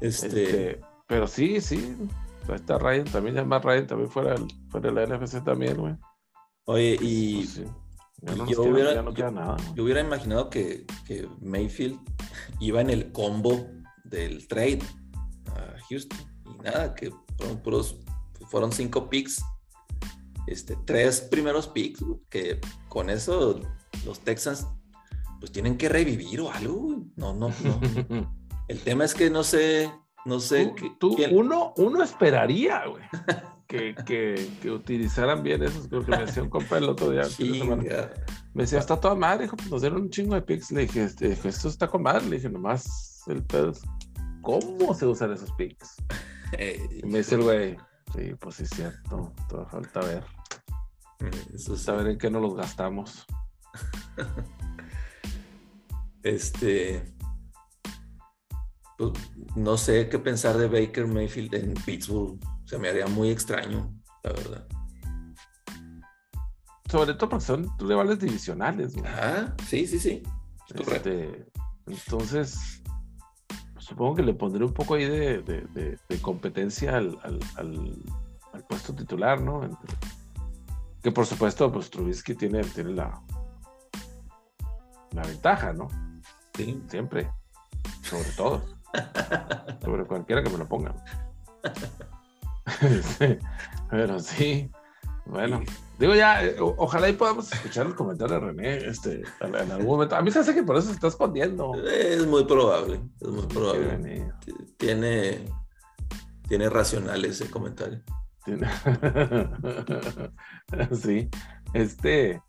Este... este... pero sí, sí, Ahí está Ryan también, ya más Ryan también fuera, fuera de la NFC también, güey. Oye, y yo, hubiera, imaginado que, que, Mayfield iba en el combo del trade a Houston. Y nada, que fueron puros, fueron cinco picks, este, tres primeros picks, que con eso los Texans pues tienen que revivir o algo. No, no, no. [laughs] el tema es que no sé no sé. Tú, uno, uno esperaría, güey. Que, que, que, utilizaran bien esos. Creo que me decía un compa el otro día. Me decía, está toda madre, hijo, pues nos dieron un chingo de pics. Le dije, este, esto está con madre. Le dije, nomás el pedo ¿cómo se usan esos pics? [laughs] y me dice el güey, sí, pues sí es cierto, todo falta ver. Eso Saber en qué no los gastamos. [laughs] este, pues, no sé qué pensar de Baker Mayfield en Pittsburgh. Se me haría muy extraño, la verdad. Sobre todo porque son rivales divisionales. Ah, sí, sí, sí. Este, entonces, supongo que le pondré un poco ahí de, competencia al, puesto titular, ¿no? Que por supuesto, pues Trubisky tiene, tiene la, la ventaja, ¿no? Sí. Siempre. Sobre todos. Sobre cualquiera que me lo ponga. [laughs] pero sí. Bueno, digo ya, eh, ojalá y podamos escuchar el comentario de René este, en algún momento. A mí se hace que por eso se está escondiendo. Es muy probable, es muy probable. Tiene, tiene racional ese comentario. [laughs] sí, este,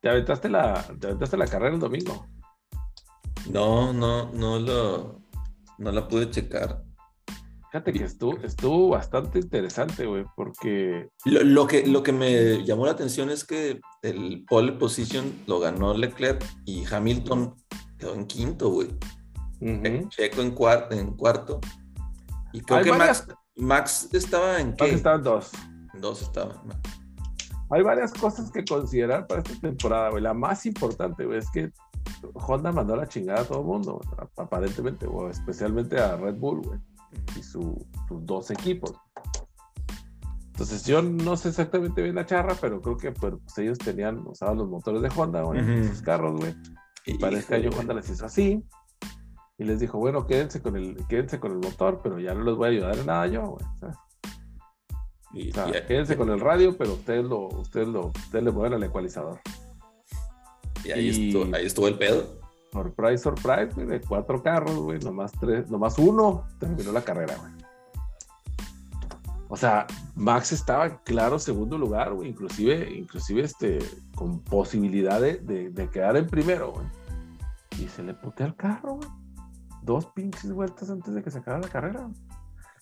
¿te aventaste la, te aventaste la carrera el domingo? No, no, no lo, no la pude checar. Fíjate que estuvo, estuvo bastante interesante, güey, porque... Lo, que, lo que me llamó la atención es que el pole position lo ganó Leclerc y Hamilton quedó en quinto, güey. Checo en, cuarto, en cuarto. Y creo que Max, Max, estaba en qué? Max estaba en dos. dos estaba. Hay varias cosas que considerar para esta temporada, güey. La más importante, güey, es que Honda mandó la chingada a todo el mundo, aparentemente, o especialmente a Red Bull, güey, y sus dos equipos. Entonces, yo no sé exactamente bien la charra, pero creo que pues, ellos tenían, usaban los motores de Honda, güey, en sus carros, güey. Y para este año Honda les hizo así. Y les dijo, bueno, quédense con el, quédense con el motor, pero ya no les voy a ayudar en nada yo, güey. Y, quédense con el radio, pero ustedes lo, ustedes lo, ustedes le mueven al ecualizador. Y ahí, estuvo, ahí estuvo el pedo. Surprise, surprise, güey, de cuatro carros, güey, nomás tres, nomás uno terminó la carrera, güey. O sea, Max estaba en claro segundo lugar, güey, inclusive, inclusive este, con posibilidad de, de, quedar en primero, güey. Y se le putea el carro, güey. Dos pinches vueltas antes de que se acabara la carrera.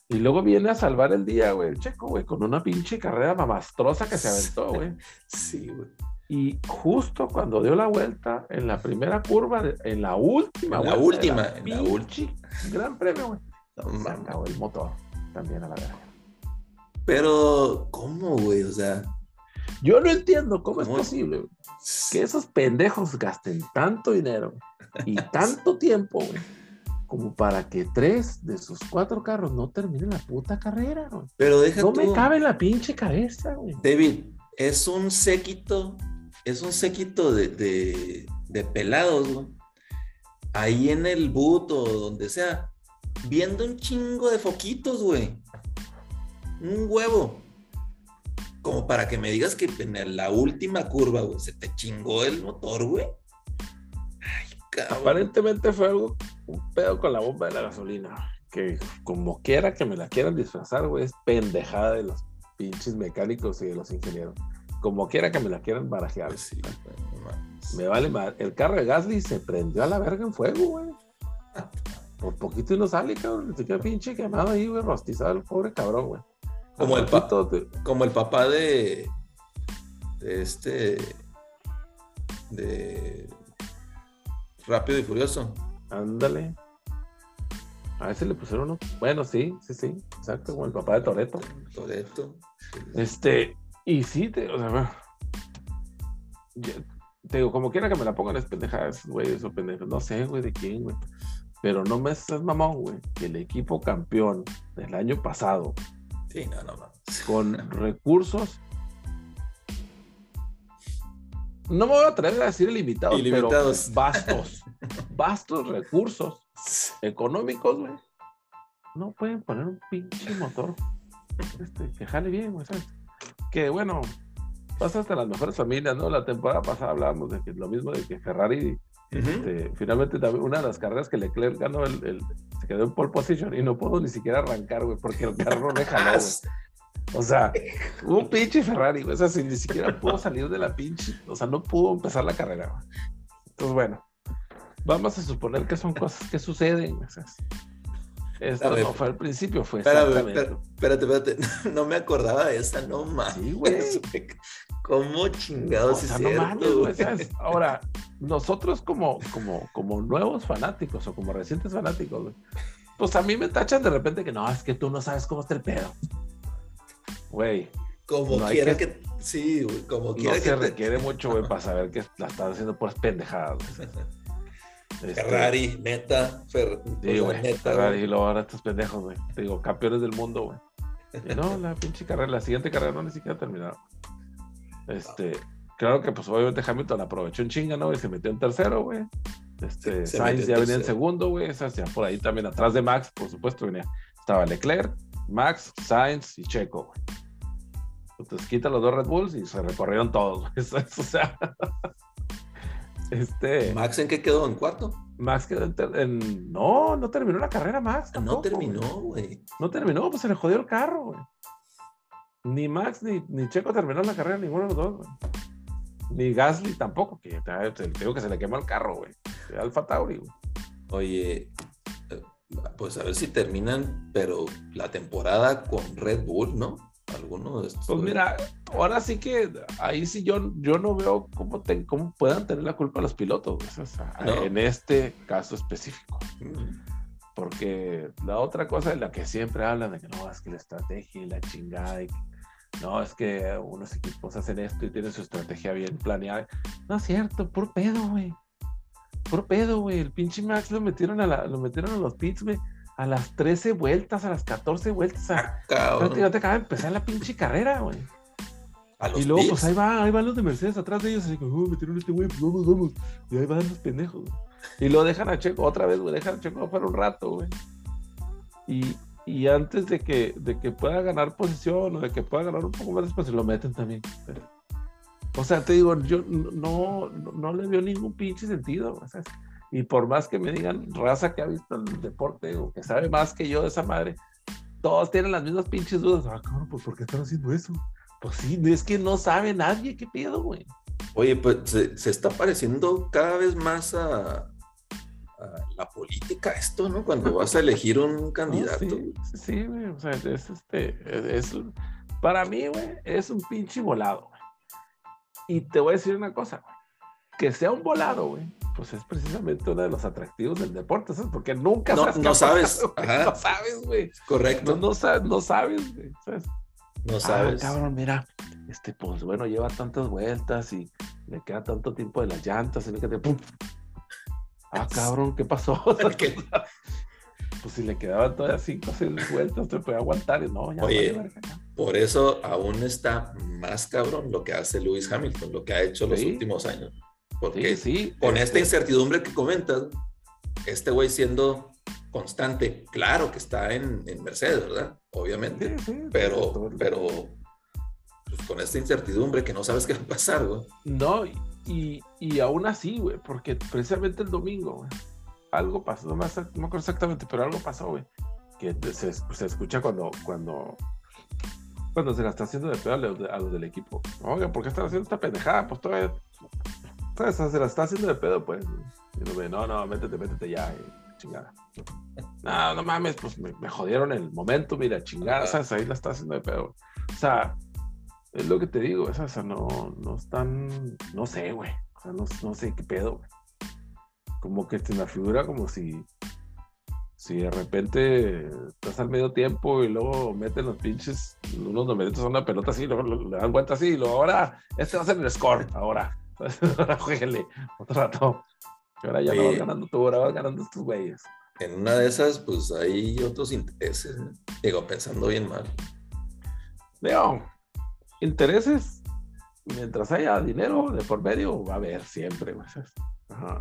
Y luego viene a salvar el día, güey, el checo, güey, con una pinche carrera mamastrosa que se aventó, güey. [laughs] sí, güey. Y justo cuando dio la vuelta en la primera curva, en la última, la última, en la última. Gran premio, güey. se acabó el motor también a la verga. Pero, ¿cómo, güey? O sea. Yo no entiendo cómo, es posible que esos pendejos gasten tanto dinero y [laughs] tanto tiempo, güey, como para que tres de sus cuatro carros no terminen la puta carrera, güey. Pero deja No me cabe la pinche cabeza, güey. David, es un séquito es un séquito de, pelados, güey. Ahí en el boot o donde sea, viendo un chingo de foquitos, güey. Un huevo. Como para que me digas que en la última curva, güey, se te chingó el motor, güey. Ay. Aparentemente fue algo, un pedo con la bomba de la gasolina. Que como quiera que me la quieran disfrazar, güey, es pendejada de los pinches mecánicos y de los ingenieros como quiera que me la quieran barajear. Pues me vale mal. El carro de Gasly se prendió a la verga en fuego, güey. Por poquito y no sale, cabrón. Se queda pinche quemado ahí, güey, rostizado el pobre cabrón, güey. Como el, como el papá de, de este de Rápido y Furioso. Ándale. A veces le pusieron uno. Bueno, sí, sí, sí. Exacto, como el papá de Toreto. Toreto. Este, y sí, te, o sea, te digo, como quiera que me la pongan es pendejadas, güey, eso pendejo. No sé, güey, de quién, güey. Pero no me estás mamón, güey, que el equipo campeón del año pasado. Sí, no, no, no. Con recursos. No me voy a atrever a decir ilimitados, Ilimitados. pero vastos. vastos [laughs] recursos económicos, güey. No pueden poner un pinche motor este, que jale bien, güey, ¿sabes? Que bueno, pasa hasta las mejores familias, ¿no? La temporada pasada hablábamos de que lo mismo de que Ferrari, este, finalmente una de las carreras que Leclerc ganó, el, se quedó en pole position y no pudo ni siquiera arrancar, güey, porque el carro no [laughs] jaló, O sea, un pinche Ferrari, güey, o sea, ni siquiera pudo salir de la pinche, o sea, no pudo empezar la carrera, Entonces, bueno, vamos a suponer que son cosas que suceden, o sea, esto no fue al principio, fue espérate, espérate, [laughs] no me acordaba de esa, no mames. Sí, güey. ¿Cómo chingados o sea, no mames, güey, Ahora, [laughs] nosotros como, como, como nuevos fanáticos o como recientes fanáticos, güey, pues a mí me tachan de repente que no, es que tú no sabes cómo está el pedo. Güey. Como quiera que... Sí, güey, como quiera no que... se requiere mucho, güey, para saber que la estás haciendo por pendejadas, güey. [laughs] Este, Ferrari, neta, Fer, sí, güey, Ferrari, y luego ahora estos pendejos, güey. Te digo, campeones del mundo, güey. no, la pinche carrera, la siguiente carrera no ni siquiera ha terminado. Este, claro que pues obviamente Hamilton aprovechó un chinga, ¿no? Y se metió en tercero, güey. Este, Sainz ya venía en segundo, güey. Esas ya por ahí también atrás de Max, por supuesto, venía. Estaba Leclerc, Max, Sainz y Checo, güey. Entonces quita los dos Red Bulls y se recorrieron todos, güey. [laughs] o sea. Este. ¿Max en qué quedó? ¿En cuarto? Max quedó en, No, no terminó la carrera, Max. no terminó, güey. No terminó, pues se le jodió el carro, güey. Ni Max ni, ni Checo terminó la carrera, ninguno de los dos, güey. Ni Gasly tampoco, que te digo que se le quemó el carro, güey. Alfa Tauri, güey. Oye, eh, pues a ver si terminan, pero la temporada con Red Bull, ¿no? Algunos de estos. Pues mira, ahora sí que ahí sí yo, yo no veo cómo, cómo puedan tener la culpa los pilotos, en este caso específico. Porque la otra cosa es la que siempre hablan de que no, es que la estrategia y la chingada y no, es que unos equipos hacen esto y tienen su estrategia bien planeada. No es cierto, por pedo, güey. Por pedo, güey. El pinche Max lo metieron a, la, lo metieron a los pits, güey. A las 13 vueltas, a las 14 vueltas. A, ah, te acaba de empezar la pinche carrera, güey. Y luego, pues ahí va, ahí van los de Mercedes atrás de ellos, así como, oh, metieron este güey, pues vamos, vamos. Y ahí van los pendejos. Y lo dejan a Checo otra vez, güey, dejan a Checo para un rato, güey. Y, y antes de que, de que pueda ganar posición o de que pueda ganar un poco más de espacio, lo meten también. o sea, te digo, yo no, no, le veo ningún pinche sentido. Y por más que me digan raza que ha visto el deporte o que sabe más que yo de esa madre, todos tienen las mismas pinches dudas. Ah, cabrón, pues ¿por qué están haciendo eso? Pues sí, es que no sabe nadie qué pedo, güey. Oye, pues se, se está pareciendo cada vez más a, la política esto, ¿no? Cuando vas a elegir un [laughs] candidato. sí, güey, o sea, es este, es, para mí, güey, es un pinche volado, güey. Y te voy a decir una cosa, güey, que sea un volado, güey, pues es precisamente uno de los atractivos del deporte, ¿sabes? Porque nunca no, sabes. [laughs] No sabes. No sabes, güey. Correcto. No, sabes, no sabes, güey, ¿sabes? No ah, sabes. cabrón, mira, este, pues bueno, lleva tantas vueltas y le queda tanto tiempo de las llantas, y que te, pum, Ah, [laughs] cabrón, ¿qué pasó? [laughs] pues si le quedaban todavía cinco o seis vueltas, te puede aguantar. Y no, ya Oye, por eso aún está más cabrón lo que hace Lewis Hamilton, lo que ha hecho los últimos años. Porque sí, con esta incertidumbre que comentas, este güey siendo constante, claro que está en, en Mercedes, ¿verdad? Obviamente. pero, pero pues, con esta incertidumbre que no sabes qué va a pasar, güey. No, y, y aún así, güey, porque precisamente el domingo, güey, algo pasó, no me, acuerdo exactamente, pero algo pasó, güey, que se, se, escucha cuando, cuando, cuando se la está haciendo de pedo a los, del equipo. Oigan, ¿por qué están haciendo esta pendejada? Pues todavía, se la está haciendo de pedo, pues. Y no, no, métete, métete ya, eh, chingada. No, no mames, pues me, jodieron el momento, mira, chingada, ¿sabes? Ahí la está haciendo de pedo. O sea, es lo que te digo, o sea, no, no están, no sé, güey. O sea, no, no sé qué pedo, güey. Como que se me figura como si, si de repente estás al medio tiempo y luego meten los pinches, unos numeritos a una pelota así, luego le dan vuelta así, y luego ahora, este va a ser el score, ahora. [laughs] ahora jueguele, otro rato. ahora ya no vas ganando tú, ahora vas ganando tus güeyes. En una de esas, pues hay otros intereses, digo, pensando bien mal. Digo, intereses, mientras haya dinero de por medio, va a haber siempre, güey. Ajá.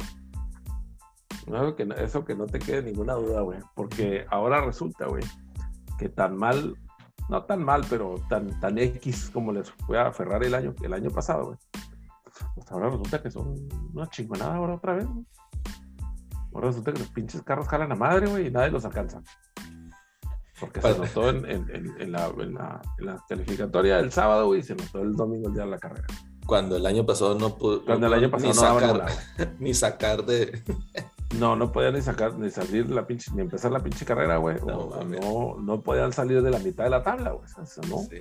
Eso que, eso que no te quede ninguna duda, güey. Porque ahora resulta, güey, que tan mal, no tan mal, pero tan, tan X como les fue a Ferrari el año, el año pasado, güey. Pues ahora resulta que son una chingonada ahora otra vez, güey. Ahora resulta que los pinches carros jalan a madre, güey, y nadie los alcanza. Porque se notó en, en, en, la, la, calificatoria del sábado, y se notó el domingo el día de la carrera. Cuando el año pasado no pudo. Cuando el año pasado ni, no sacar, [laughs] ni sacar de. No, no podían ni sacar, ni salir la pinche, ni empezar la pinche carrera, güey. No, no, no, podían salir de la mitad de la tabla, güey. ¿no? Sí,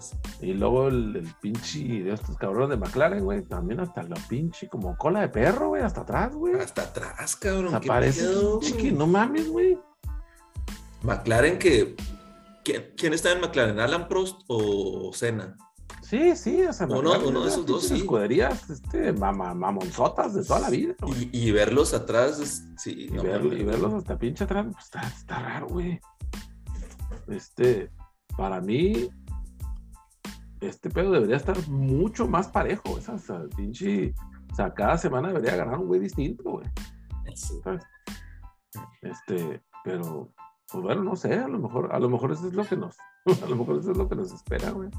sí, Y luego el, el, pinche de estos cabrones de McLaren, güey, también hasta la pinche como cola de perro, güey, hasta atrás, güey. Hasta atrás, cabrón. Aparece, chiqui, no mames, güey. McLaren que... ¿Quién, está en McLaren? ¿Alan Prost o Senna? Sí, sí, o sea, uno, uno de esos dos, sí. escuderías este, mamonzotas de toda la vida. Y, verlos atrás, sí. Y, verlos hasta pinche atrás, pues está, está raro, güey. Este, para mí, este pedo debería estar mucho más parejo. Esa, pinche. O sea, cada semana debería agarrar un güey distinto, güey. Este, pero, pues bueno, no sé, a lo mejor, a lo mejor eso es lo que nos, [laughs] a lo mejor eso es lo que nos espera, güey.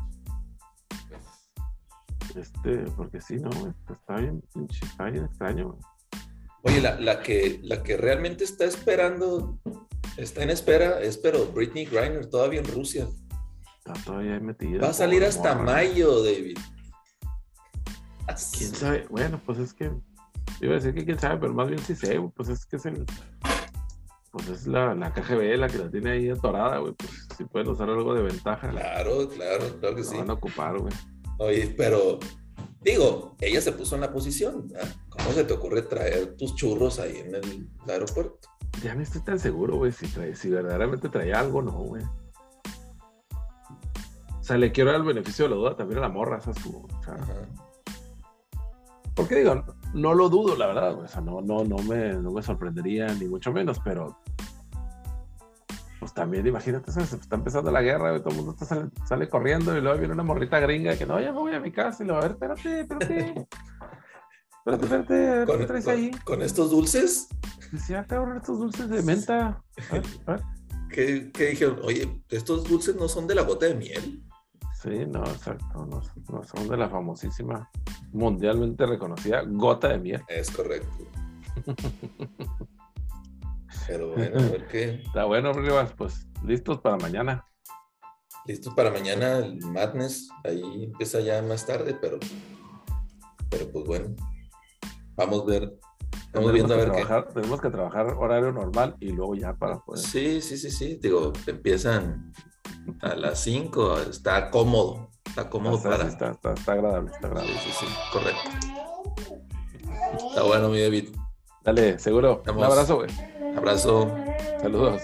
Este, porque sí, no, está bien, está bien extraño. Oye, la, la, que, la que realmente está esperando, está en espera, es pero Britney Griner todavía en Rusia. Está todavía metida. Va a salir hasta mayo, David. ¿Quién sabe? Bueno, pues es que, iba a decir que quién sabe, pero más bien sí sé, pues es que es el, pues es la, la KGB la que la tiene ahí atorada, güey, pues si pueden usar algo de ventaja. Claro, claro, claro que sí. van a ocupar, güey. Oye, pero digo, ella se puso en la posición. ¿Cómo se te ocurre traer tus churros ahí en el aeropuerto? Ya no estoy tan seguro, güey, si, si verdaderamente traía algo no, güey. O sea, le quiero dar el beneficio de la duda también a la morra, esa su. O sea, porque digo, no lo dudo, la verdad, o sea, no, no, no, me, no me sorprendería, ni mucho menos, pero pues también imagínate, se está empezando la guerra, todo el mundo sale, sale, corriendo y luego viene una morrita gringa que no, ya me voy a mi casa y le va a ver, espérate, espérate. [laughs] Espérate, espérate, ¿qué traes ahí? ¿Con estos dulces? Decía, cabrón, estos dulces de menta. ¿Qué, ¿Qué, dijeron? Oye, ¿estos dulces no son de la gota de miel? Sí, no, exacto. No, son de la famosísima, mundialmente reconocida gota de miel. Es correcto. [laughs] Pero [laughs] bueno, a ver qué. Está bueno, Rivas, pues listos para mañana. Listos para mañana, el Madness, ahí empieza ya más tarde, pero, pero pues bueno, vamos a ver. Estamos viendo a ver qué. Tenemos que trabajar horario normal y luego ya para poder. Sí, sí, sí, sí. Digo, empiezan a las 5, está cómodo. Está cómodo está, para. Está, está, está, agradable, está agradable. Sí, sí, correcto. Está bueno, mi David. Dale, seguro. Un abrazo, güey. Abrazo. Saludos.